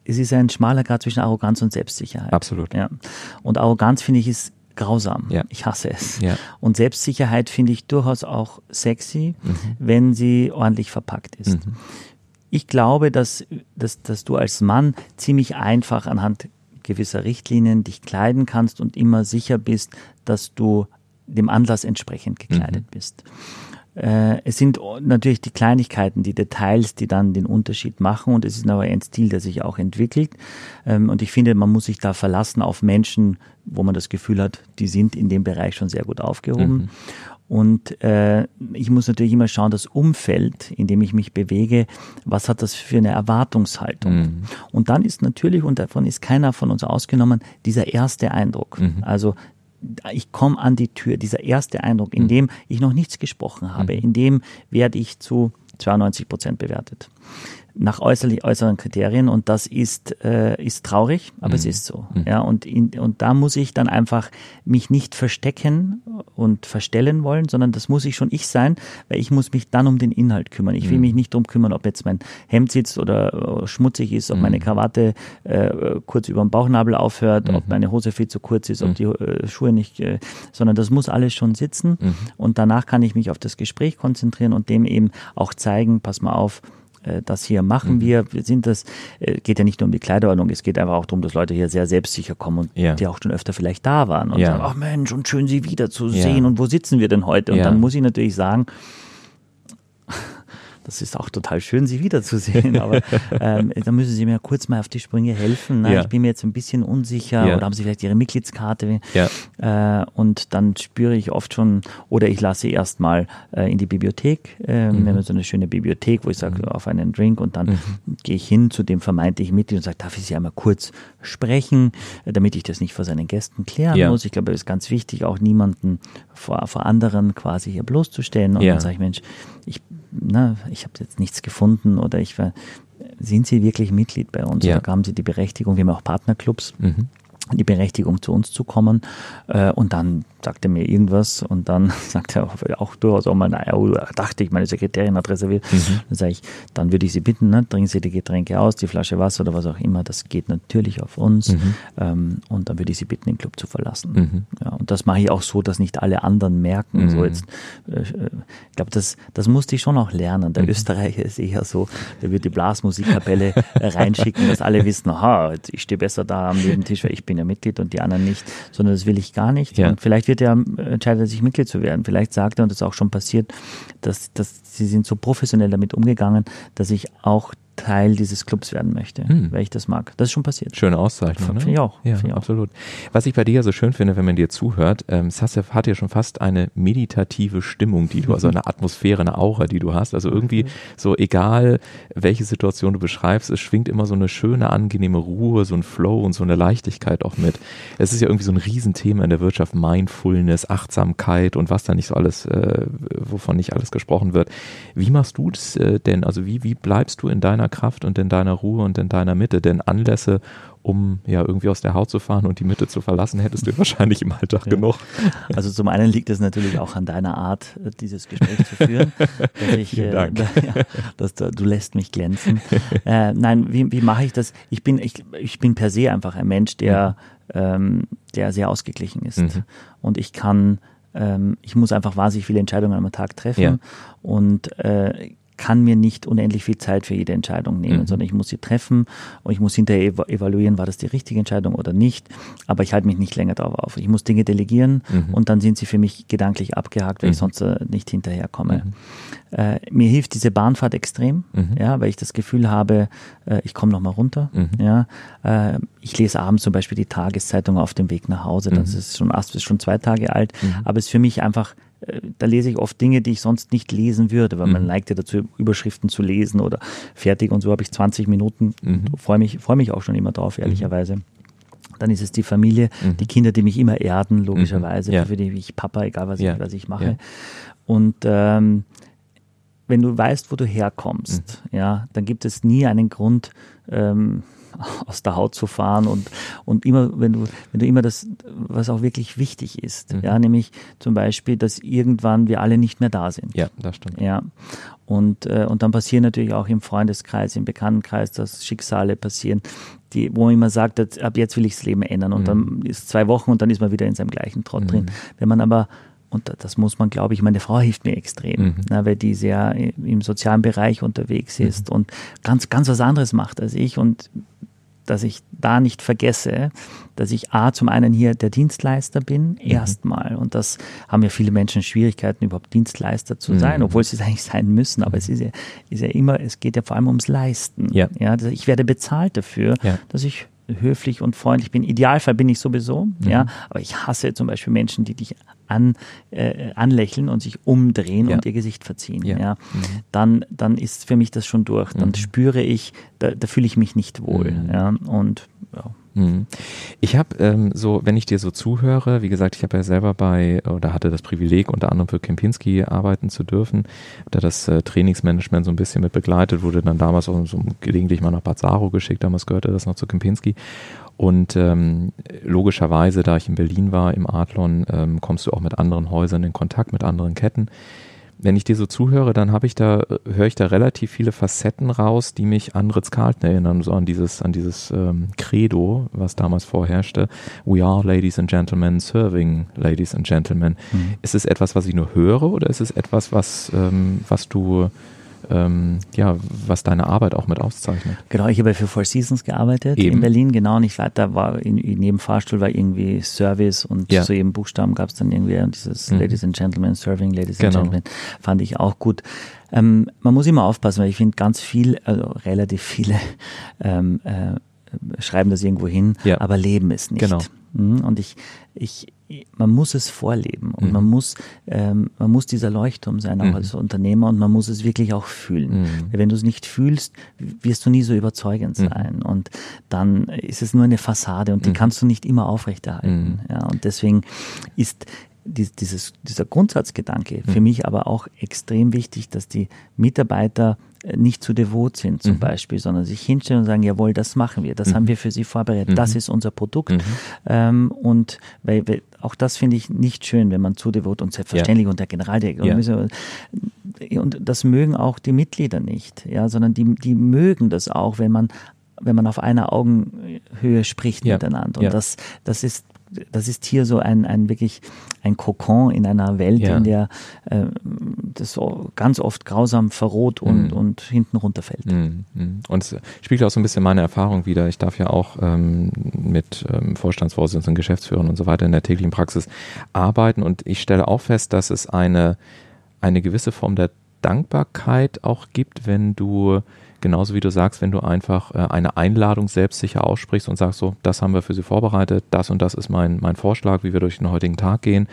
es ist ein schmaler Grad zwischen Arroganz und Selbstsicherheit. Absolut. Ja. Und Arroganz finde ich ist grausam. Ja. Ich hasse es. Ja. Und Selbstsicherheit finde ich durchaus auch sexy, mhm. wenn sie ordentlich verpackt ist. Mhm. Ich glaube, dass, dass, dass du als Mann ziemlich einfach anhand gewisser Richtlinien dich kleiden kannst und immer sicher bist, dass du dem Anlass entsprechend gekleidet mhm. bist. Äh, es sind natürlich die Kleinigkeiten, die Details, die dann den Unterschied machen und es ist aber ein Stil, der sich auch entwickelt. Ähm, und ich finde, man muss sich da verlassen auf Menschen, wo man das Gefühl hat, die sind in dem Bereich schon sehr gut aufgehoben. Mhm. Und äh, ich muss natürlich immer schauen, das Umfeld, in dem ich mich bewege, was hat das für eine Erwartungshaltung? Mhm. Und dann ist natürlich, und davon ist keiner von uns ausgenommen, dieser erste Eindruck. Mhm. Also ich komme an die Tür, dieser erste Eindruck, in mhm. dem ich noch nichts gesprochen habe, mhm. in dem werde ich zu 92 Prozent bewertet nach äußerlich äußeren Kriterien und das ist äh, ist traurig, aber mhm. es ist so. Mhm. Ja und in, und da muss ich dann einfach mich nicht verstecken und verstellen wollen, sondern das muss ich schon ich sein, weil ich muss mich dann um den Inhalt kümmern. Ich will mhm. mich nicht drum kümmern, ob jetzt mein Hemd sitzt oder, schmutzig ist, ob meine mhm. Krawatte äh, kurz über dem Bauchnabel aufhört, ob mhm. meine Hose viel zu kurz ist, ob die äh, Schuhe nicht, äh, sondern das muss alles schon sitzen und danach kann ich mich auf das Gespräch konzentrieren und dem eben auch zeigen, pass mal auf, das hier machen mhm. wir. Wir sind das, äh, geht ja nicht nur um die Kleiderordnung, es geht einfach auch darum, dass Leute hier sehr selbstsicher kommen und ja. die auch schon öfter vielleicht da waren und ja. sagen, ach Mensch, und schön sie wiederzusehen ja. und wo sitzen wir denn heute? Und dann muss ich natürlich sagen, das ist auch total schön, Sie wiederzusehen. Aber ähm, da müssen Sie mir kurz mal auf die Sprünge helfen. Ne? Ja. Ich bin mir jetzt ein bisschen unsicher oder haben Sie vielleicht Ihre Mitgliedskarte? Äh, und dann spüre ich oft schon, oder ich lasse erst mal äh, in die Bibliothek. Äh, mhm. Wir haben so eine schöne Bibliothek, wo ich sage, mhm. auf einen Drink und dann mhm. gehe ich hin zu dem vermeintlichen Mitglied und sage, darf ich Sie einmal kurz sprechen, äh, damit ich das nicht vor seinen Gästen klären muss. Ich glaube, es ist ganz wichtig, auch niemanden vor, vor anderen quasi hier bloßzustellen. Und dann sage ich, Mensch, ich na, ich habe jetzt nichts gefunden oder ich war, sind Sie wirklich Mitglied bei uns? Ja. Oder haben Sie die Berechtigung? Wir haben auch Partnerclubs. Mhm die Berechtigung zu uns zu kommen. Äh, und dann sagt er mir irgendwas und dann sagt er auch, durchaus auch mal, naja, oh, dachte ich, meine Sekretärin hat reserviert. Mhm. Dann sage ich, dann würde ich Sie bitten, ne, trinken Sie die Getränke aus, die Flasche Wasser oder was auch immer. Das geht natürlich auf uns. Mhm. Ähm, und dann würde ich Sie bitten, den Club zu verlassen. Mhm. Ja, und das mache ich auch so, dass nicht alle anderen merken. So mhm. jetzt, äh, ich glaube, das, das musste ich schon auch lernen. Der mhm. Österreicher ist eher so, der wird die Blasmusikkapelle reinschicken, dass alle wissen, aha, ich stehe besser da am Nebentisch, weil ich bin ja Mitglied und die anderen nicht, sondern das will ich gar nicht. Ja. Und vielleicht wird er entscheidet sich Mitglied zu werden. Vielleicht sagt er, und das ist auch schon passiert, dass, dass sie sind so professionell damit umgegangen, dass ich auch Teil dieses Clubs werden möchte, hm. weil ich das mag. Das ist schon passiert. Schöne Auszeichnung. Ne? Finde ich auch. Ja, Find ich absolut. Auch. Was ich bei dir ja so schön finde, wenn man dir zuhört, ähm, Sasef hat ja schon fast eine meditative Stimmung, die du, also eine Atmosphäre, eine Aura, die du hast. Also irgendwie so egal, welche Situation du beschreibst, es schwingt immer so eine schöne, angenehme Ruhe, so ein Flow und so eine Leichtigkeit auch mit. Es ist ja irgendwie so ein Riesenthema in der Wirtschaft, Mindfulness, Achtsamkeit und was da nicht so alles, äh, wovon nicht alles gesprochen wird. Wie machst du das äh, denn? Also wie, wie bleibst du in deiner deiner Kraft und in deiner Ruhe und in deiner Mitte. Denn Anlässe, um ja irgendwie aus der Haut zu fahren und die Mitte zu verlassen, hättest du wahrscheinlich im Alltag ja. genug. Also zum einen liegt es natürlich auch an deiner Art, dieses Gespräch zu führen. Dass ich, Vielen Dank. Äh, ja, dass du, du, lässt mich glänzen. äh, nein, wie, wie mache ich das? Ich bin, ich, ich bin per se einfach ein Mensch, der, mhm. ähm, der sehr ausgeglichen ist. Mhm. Und ich kann ähm, ich muss einfach wahnsinnig viele Entscheidungen am Tag treffen ja. und äh, kann mir nicht unendlich viel Zeit für jede Entscheidung nehmen, mhm. sondern ich muss sie treffen und ich muss hinterher evaluieren, war das die richtige Entscheidung oder nicht. Aber ich halte mich nicht länger darauf auf. Ich muss Dinge delegieren mhm. und dann sind sie für mich gedanklich abgehakt, weil mhm. ich sonst äh, nicht hinterherkomme. Mhm. Äh, mir hilft diese Bahnfahrt extrem, mhm. ja, weil ich das Gefühl habe, äh, ich komme noch mal runter. Mhm. Ja, äh, ich lese abends zum Beispiel die Tageszeitung auf dem Weg nach Hause. Das ist schon, das ist schon zwei Tage alt, aber es ist für mich einfach da lese ich oft Dinge, die ich sonst nicht lesen würde, weil mhm. man neigt ja dazu, Überschriften zu lesen oder fertig und so habe ich 20 Minuten, mhm. freue mich, freue mich auch schon immer drauf, ehrlicherweise. Mhm. Dann ist es die Familie, mhm. die Kinder, die mich immer erden, logischerweise, mhm. ja. für die ich Papa, egal was, ja. ich, was ich mache. Ja. Und ähm, wenn du weißt, wo du herkommst, ja, dann gibt es nie einen Grund, ähm, aus der Haut zu fahren und, und immer, wenn du, wenn du immer das, was auch wirklich wichtig ist, mhm. ja, nämlich zum Beispiel, dass irgendwann wir alle nicht mehr da sind. Ja, das stimmt. Ja. Und, äh, und dann passieren natürlich auch im Freundeskreis, im Bekanntenkreis, dass Schicksale passieren, die, wo man immer sagt, ab jetzt will ich das Leben ändern. Und mhm. dann ist zwei Wochen und dann ist man wieder in seinem gleichen Trott mhm. drin. Wenn man aber und das muss man, glaube ich, meine Frau hilft mir extrem, mhm. na, weil die sehr im sozialen Bereich unterwegs mhm. ist mhm. und ganz, ganz was anderes macht als ich und dass ich da nicht vergesse, dass ich A, zum einen hier der Dienstleister bin, mhm. erstmal. Und das haben ja viele Menschen Schwierigkeiten, überhaupt Dienstleister zu sein, mhm. obwohl sie es eigentlich sein müssen. Aber es ist ja, ist ja immer, es geht ja vor allem ums Leisten. Ja. ja ich werde bezahlt dafür, ja. dass ich höflich und freundlich bin. Idealfall bin ich sowieso, mhm. ja, aber ich hasse zum Beispiel Menschen, die dich an, äh, anlächeln und sich umdrehen ja. und ihr Gesicht verziehen. Ja. ja. Mhm. Dann, dann ist für mich das schon durch. Dann mhm. spüre ich, da, da fühle ich mich nicht wohl. Mhm. Ja. Und. Ich habe ähm, so, wenn ich dir so zuhöre, wie gesagt, ich habe ja selber bei oder hatte das Privileg, unter anderem für Kempinski arbeiten zu dürfen, da das äh, Trainingsmanagement so ein bisschen mit begleitet, wurde dann damals auch so gelegentlich mal nach Bazaro geschickt, damals gehörte das noch zu Kempinski. Und ähm, logischerweise, da ich in Berlin war, im Adlon, ähm, kommst du auch mit anderen Häusern in Kontakt, mit anderen Ketten wenn ich dir so zuhöre, dann habe ich da, höre ich da relativ viele Facetten raus, die mich an Ritz Carlton erinnern, so an dieses, an dieses ähm, Credo, was damals vorherrschte. We are ladies and gentlemen, serving ladies and gentlemen. Mhm. Ist es etwas, was ich nur höre oder ist es etwas, was, ähm, was du ähm, ja, was deine Arbeit auch mit auszeichnet. Genau, ich habe für Four Seasons gearbeitet Eben. in Berlin, genau, nicht weiter, war in, in jedem Fahrstuhl war irgendwie Service und ja. zu jedem Buchstaben gab es dann irgendwie dieses mhm. Ladies and Gentlemen, Serving Ladies genau. and Gentlemen, fand ich auch gut. Ähm, man muss immer aufpassen, weil ich finde ganz viel, also relativ viele ähm, äh, schreiben das irgendwo hin, ja. aber leben es nicht. Genau. Mhm, und ich, ich, man muss es vorleben und mhm. man muss, ähm, man muss dieser Leuchtturm sein, auch mhm. als Unternehmer und man muss es wirklich auch fühlen. Mhm. Wenn du es nicht fühlst, wirst du nie so überzeugend mhm. sein und dann ist es nur eine Fassade und die mhm. kannst du nicht immer aufrechterhalten. Ja, und deswegen ist dieses, dieser Grundsatzgedanke für mich aber auch extrem wichtig, dass die Mitarbeiter nicht zu devot sind zum mhm. Beispiel, sondern sich hinstellen und sagen, jawohl, das machen wir, das mhm. haben wir für Sie vorbereitet, mhm. das ist unser Produkt. Mhm. Ähm, und weil, weil, auch das finde ich nicht schön, wenn man zu devot und selbstverständlich ja. und der Generaldirektor. Ja. Und das mögen auch die Mitglieder nicht, ja, sondern die, die mögen das auch, wenn man wenn man auf einer Augenhöhe spricht ja. miteinander. Und ja. das, das ist das ist hier so ein, ein wirklich ein Kokon in einer Welt, ja. in der äh, das ganz oft grausam verroht und, mhm. und hinten runterfällt. Mhm. mhm. Und es spiegelt auch so ein bisschen meine Erfahrung wieder. Ich darf ja auch ähm, mit ähm, Vorstandsvorsitzenden, Geschäftsführern und so weiter in der täglichen Praxis arbeiten und ich stelle auch fest, dass es eine, eine gewisse Form der Dankbarkeit auch gibt, wenn du Genauso wie du sagst, wenn du einfach äh, eine Einladung selbstsicher aussprichst und sagst so, das haben wir für Sie vorbereitet, das und das ist mein, mein Vorschlag, wie wir durch den heutigen Tag gehen.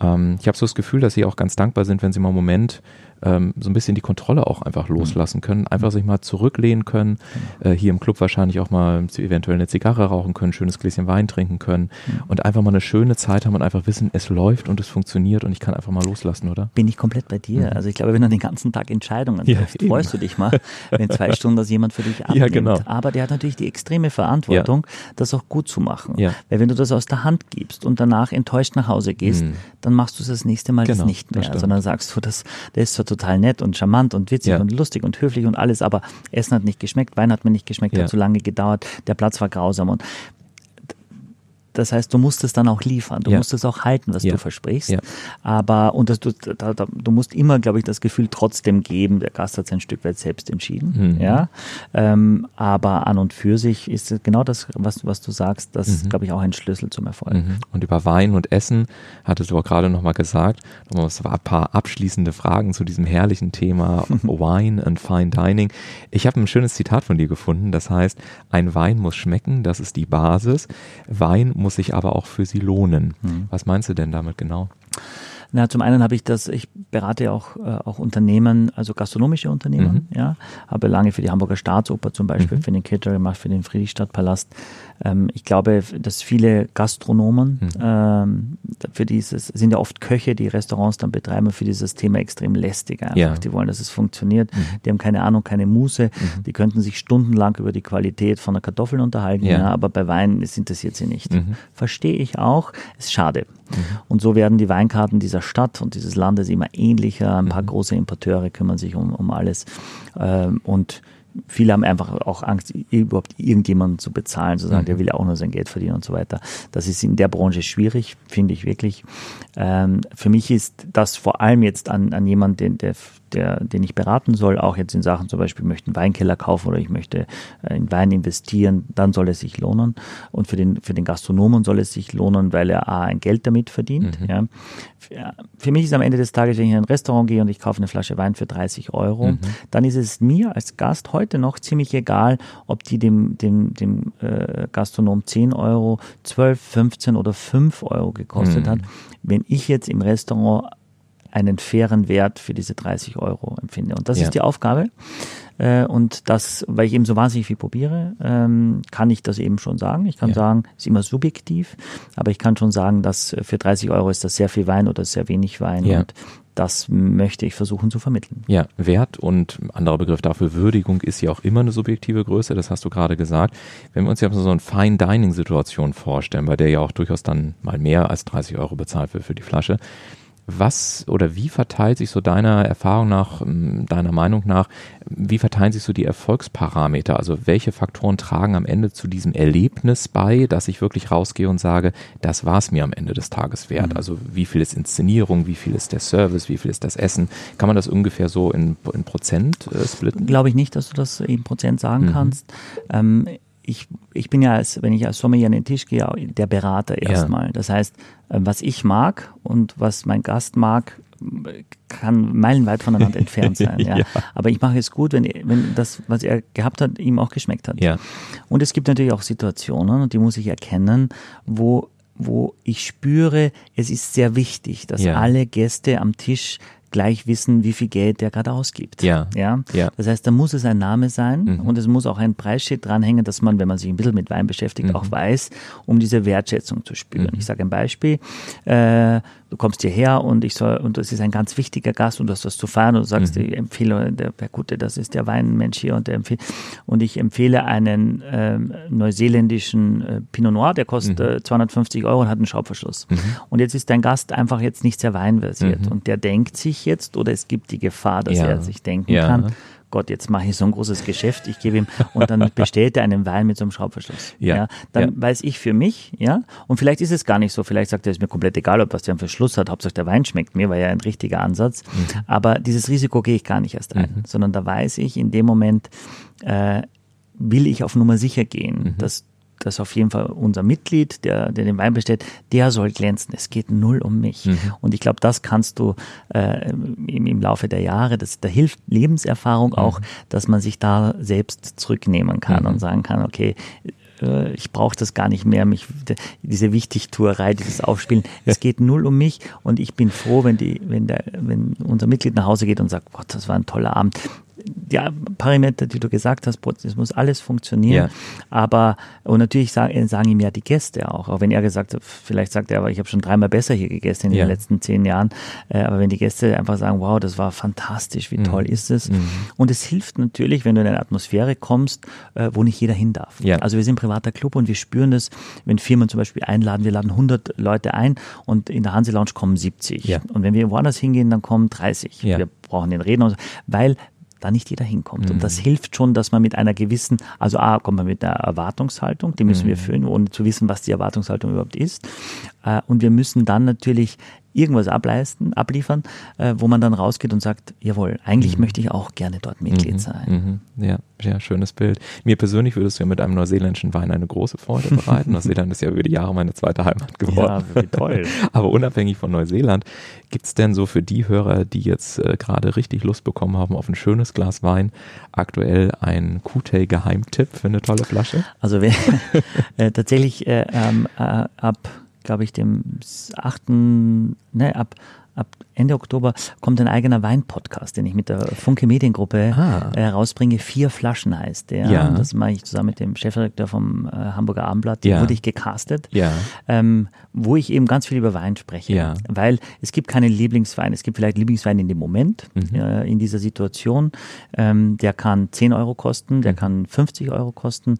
Ähm, ich habe so das Gefühl, dass Sie auch ganz dankbar sind, wenn Sie mal einen Moment ähm, so ein bisschen die Kontrolle auch einfach mhm. loslassen können, einfach sich mal zurücklehnen können, genau. äh, hier im Club wahrscheinlich auch mal eventuell eine Zigarre rauchen können, schönes Gläschen Wein trinken können mhm. und einfach mal eine schöne Zeit haben und einfach wissen, es läuft und es funktioniert und ich kann einfach mal loslassen, oder? Bin ich komplett bei dir. Mhm. Also ich glaube, wenn du den ganzen Tag Entscheidungen ja, triffst, eben. freust du dich mal, wenn zwei Stunden das jemand für dich abnimmt. Ja, genau. Aber der hat natürlich die extreme Verantwortung, ja. das auch gut zu machen. Ja. Weil wenn du das aus der Hand gibst und danach enttäuscht nach Hause gehst, mhm. dann machst du es das nächste Mal genau, das nicht mehr, das sondern sagst du, das, der ist so total nett und charmant und witzig ja. und lustig und höflich und alles, aber Essen hat nicht geschmeckt, Wein hat mir nicht geschmeckt, ja. hat zu lange gedauert, der Platz war grausam und das heißt, du musst es dann auch liefern, du ja. musst es auch halten, was ja. du versprichst. Ja. Aber und das, du, da, da, du musst immer, glaube ich, das Gefühl trotzdem geben, der Gast hat sein Stück weit selbst entschieden. Mhm. Ja, ähm, aber an und für sich ist genau das, was, was du sagst, das ist, mhm. glaube ich, auch ein Schlüssel zum Erfolg. Mhm. Und über Wein und Essen hattest du auch gerade noch mal gesagt. Noch mal ein paar abschließende Fragen zu diesem herrlichen Thema Wine and Fine Dining. Ich habe ein schönes Zitat von dir gefunden. Das heißt, ein Wein muss schmecken, das ist die Basis. Wein muss muss sich aber auch für sie lohnen. Mhm. Was meinst du denn damit genau? Na, zum einen habe ich das, ich berate auch, äh, auch Unternehmen, also gastronomische Unternehmen, mhm. ja. Habe lange für die Hamburger Staatsoper zum Beispiel, mhm. für den Caterer gemacht, für den Friedrichstadtpalast. Ähm, ich glaube, dass viele Gastronomen, mhm. ähm, für dieses, sind ja oft Köche, die Restaurants dann betreiben, für dieses Thema extrem lästig einfach. Ja. Die wollen, dass es funktioniert. Mhm. Die haben keine Ahnung, keine Muße. Mhm. Die könnten sich stundenlang über die Qualität von der Kartoffeln unterhalten, ja. ja aber bei Wein interessiert sie nicht. Mhm. Verstehe ich auch. Ist schade. Mhm. Und so werden die Weinkarten dieser Stadt und dieses Landes immer ähnlicher. Ein paar mhm. große Importeure kümmern sich um, um alles. Ähm, und viele haben einfach auch Angst, überhaupt irgendjemanden zu bezahlen, zu sagen, mhm. der will ja auch nur sein Geld verdienen und so weiter. Das ist in der Branche schwierig, finde ich wirklich. Ähm, für mich ist das vor allem jetzt an, an jemanden, der, der, den ich beraten soll, auch jetzt in Sachen zum Beispiel, ich möchte einen Weinkeller kaufen oder ich möchte äh, in Wein investieren, dann soll es sich lohnen. Und für den, für den Gastronomen soll es sich lohnen, weil er A, ein Geld damit verdient. Mhm. Ja. Für mich ist am Ende des Tages, wenn ich in ein Restaurant gehe und ich kaufe eine Flasche Wein für 30 Euro, mhm. dann ist es mir als Gast heute noch ziemlich egal, ob die dem, dem, dem äh, Gastronom 10 Euro, 12, 15 oder 5 Euro gekostet mhm. hat. Wenn ich jetzt im Restaurant einen fairen Wert für diese 30 Euro empfinde. Und das ja. ist die Aufgabe. Äh, und das, weil ich eben so wahnsinnig viel probiere, ähm, kann ich das eben schon sagen. Ich kann ja. sagen, ist immer subjektiv, aber ich kann schon sagen, dass für 30 Euro ist das sehr viel Wein oder sehr wenig Wein. Ja. Und das möchte ich versuchen zu vermitteln. Ja, Wert und anderer Begriff dafür, Würdigung ist ja auch immer eine subjektive Größe, das hast du gerade gesagt. Wenn wir uns jetzt so eine Fine-Dining-Situation vorstellen, bei der ja auch durchaus dann mal mehr als 30 Euro bezahlt wird für die Flasche, was oder wie verteilt sich so deiner Erfahrung nach, ähm, deiner Meinung nach, wie verteilen sich so die Erfolgsparameter? Also welche Faktoren tragen am Ende zu diesem Erlebnis bei, dass ich wirklich rausgehe und sage, das war es mir am Ende des Tages wert? Mhm. Also wie viel ist Inszenierung, wie viel ist der Service, wie viel ist das Essen? Kann man das ungefähr so in, in Prozent äh, splitten? Glaube ich nicht, dass du das in Prozent sagen mhm. kannst. Ähm, ich, ich bin ja, als, wenn ich als Sommelier an den Tisch gehe, der Berater erstmal. Ja. Das heißt, äh, was ich mag und was mein Gast mag, kann meilenweit voneinander entfernt sein. Ja. ja. Aber ich mache es gut, wenn, wenn das, was er gehabt hat, ihm auch geschmeckt hat. Ja. Und es gibt natürlich auch Situationen, und die muss ich erkennen, wo wo ich spüre, es ist sehr wichtig, dass ja. alle Gäste am Tisch gleich wissen, wie viel Geld der gerade ausgibt. Ja. ja. ja. Das heißt, da muss es ein Name sein mhm. und es muss auch ein Preisschild dranhängen, dass man, wenn man sich ein bisschen mit Wein beschäftigt, mhm. auch weiß, um diese Wertschätzung zu spüren. Mhm. Ich sage ein Beispiel. Äh, du kommst hierher und ich soll, und das ist ein ganz wichtiger Gast und du hast was zu feiern und du sagst, mhm. ich empfehle, der, der Gute, das ist der Weinmensch hier und der empfiehlt, und ich empfehle einen ähm, neuseeländischen äh, Pinot Noir, der kostet mhm. 250 Euro und hat einen Schraubverschluss. Mhm. Und jetzt ist dein Gast einfach jetzt nicht sehr weinversiert mhm. und der denkt sich jetzt, oder es gibt die Gefahr, dass ja. er sich denken ja. kann, Gott, jetzt mache ich so ein großes Geschäft, ich gebe ihm und dann bestellt er einen Wein mit so einem Schraubverschluss. Ja. ja dann ja. weiß ich für mich, ja, und vielleicht ist es gar nicht so, vielleicht sagt er, es ist mir komplett egal, ob was der einen Verschluss hat, Hauptsache der Wein schmeckt mir, war ja ein richtiger Ansatz. Mhm. Aber dieses Risiko gehe ich gar nicht erst ein, mhm. sondern da weiß ich, in dem Moment äh, will ich auf Nummer sicher gehen, mhm. dass dass auf jeden Fall unser Mitglied, der, der den Wein bestellt, der soll glänzen. Es geht null um mich. Mhm. Und ich glaube, das kannst du äh, im, im Laufe der Jahre, das, da hilft Lebenserfahrung mhm. auch, dass man sich da selbst zurücknehmen kann mhm. und sagen kann, okay, äh, ich brauche das gar nicht mehr, mich diese Wichtigtuerei, dieses Aufspielen. Es geht null um mich und ich bin froh, wenn die, wenn der, wenn unser Mitglied nach Hause geht und sagt, Gott, das war ein toller Abend die Parameter, die du gesagt hast, es muss alles funktionieren. Ja. Aber, und natürlich sagen, sagen ihm ja die Gäste auch, auch wenn er gesagt hat, vielleicht sagt er, aber ich habe schon dreimal besser hier gegessen in ja. den letzten zehn Jahren. Äh, aber wenn die Gäste einfach sagen, wow, das war fantastisch, wie mhm. toll ist es? Mhm. Und es hilft natürlich, wenn du in eine Atmosphäre kommst, äh, wo nicht jeder hin darf. Ja. Also wir sind ein privater Club und wir spüren das, wenn Firmen zum Beispiel einladen, wir laden 100 Leute ein und in der Hanse Lounge kommen 70. Ja. Und wenn wir woanders hingehen, dann kommen 30. Wir brauchen den Redner, weil da nicht jeder hinkommt. Mhm. Und das mhm. hilft schon, dass man mit einer gewissen, also A, kommt man mit einer Erwartungshaltung, die müssen mhm. wir füllen, ohne zu wissen, was die Erwartungshaltung überhaupt ist. Äh, und wir müssen dann natürlich irgendwas ableisten, abliefern, äh, wo man dann rausgeht und sagt, jawohl, eigentlich mhm. möchte ich auch gerne dort Mitglied mhm. sein. Mhm. Ja, ja, schönes Bild. Mir persönlich würdest du ja mit einem neuseeländischen Wein eine große Freude bereiten. Neuseeland ist ja über die Jahre meine zweite Heimat geworden. Ja, wie toll. Aber unabhängig von Neuseeland, gibt's denn so für die Hörer, die jetzt äh, gerade richtig Lust bekommen haben auf ein schönes Glas Wein, aktuell ein Kutei-Geheimtipp für eine tolle Flasche? Also wer, äh, tatsächlich äh, ähm, äh, ab glaube ich, dem achten, ne, ab ab Ende Oktober kommt ein eigener Wein-Podcast, den ich mit der Funke Mediengruppe ah. äh, rausbringe. Vier Flaschen heißt der. Ja. Das mache ich zusammen mit dem Chefredakteur vom äh, Hamburger Abendblatt. Ja. wurde ich gecastet. Ja. Ähm, wo ich eben ganz viel über Wein spreche. Ja. Weil es gibt keinen Lieblingswein. Es gibt vielleicht Lieblingswein in dem Moment, mhm. äh, in dieser Situation. Ähm, der kann 10 Euro kosten, der mhm. kann 50 Euro kosten.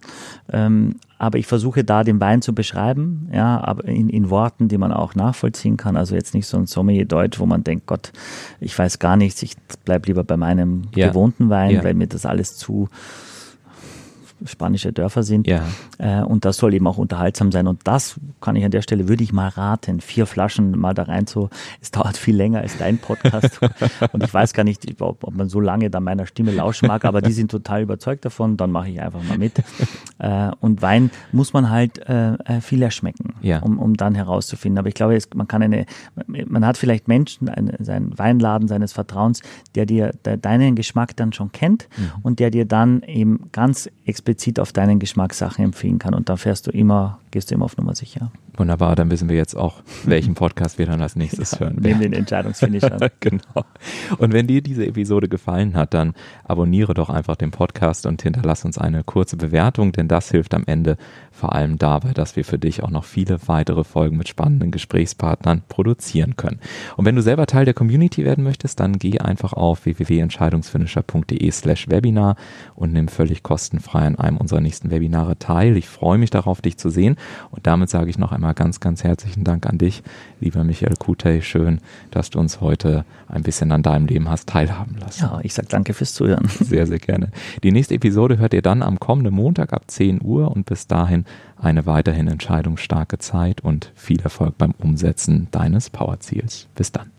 Ähm, aber ich versuche da den Wein zu beschreiben, ja, aber in, in Worten, die man auch nachvollziehen kann. Also jetzt nicht so ein Sommelier Deutsch, wo man denkt, Gott, ich weiß gar nichts, ich bleib lieber bei meinem ja. gewohnten Wein, ja. weil mir das alles zu spanische Dörfer sind. Ja. Äh, und das soll eben auch unterhaltsam sein. Und das kann ich an der Stelle, würde ich mal raten, vier Flaschen mal da rein zu. Es dauert viel länger als dein Podcast. und ich weiß gar nicht, ob, ob, man so lange da meiner Stimme lauschen mag, aber die sind total überzeugt davon. Dann mache ich einfach mal mit. Äh, und Wein muss man halt äh, äh, viel erschmecken, ja. um, um dann herauszufinden. Aber ich glaube, es, man kann eine, man hat vielleicht Menschen, eine, seinen Weinladen seines Vertrauens, der dir der deinen Geschmack dann schon kennt mhm. und der dir dann eben ganz explizit explizit auf deinen Geschmackssachen empfehlen kann. Und da fährst du immer, gehst du immer auf Nummer sicher. Wunderbar, dann wissen wir jetzt auch, welchen Podcast wir dann als nächstes ja, hören. Neben den Entscheidungsfinisher. genau. Und wenn dir diese Episode gefallen hat, dann abonniere doch einfach den Podcast und hinterlass uns eine kurze Bewertung, denn das hilft am Ende vor allem dabei, dass wir für dich auch noch viele weitere Folgen mit spannenden Gesprächspartnern produzieren können. Und wenn du selber Teil der Community werden möchtest, dann geh einfach auf www.entscheidungsfinisher.de slash Webinar und nimm völlig kostenfrei an einem unserer nächsten Webinare teil. Ich freue mich darauf, dich zu sehen und damit sage ich noch einmal ganz, ganz herzlichen Dank an dich, lieber Michael Kutey. Schön, dass du uns heute ein bisschen an deinem Leben hast teilhaben lassen. Ja, ich sage danke fürs Zuhören. Sehr, sehr gerne. Die nächste Episode hört ihr dann am kommenden Montag ab 10 Uhr und bis dahin eine weiterhin entscheidungsstarke Zeit und viel Erfolg beim Umsetzen deines Powerziels. Bis dann.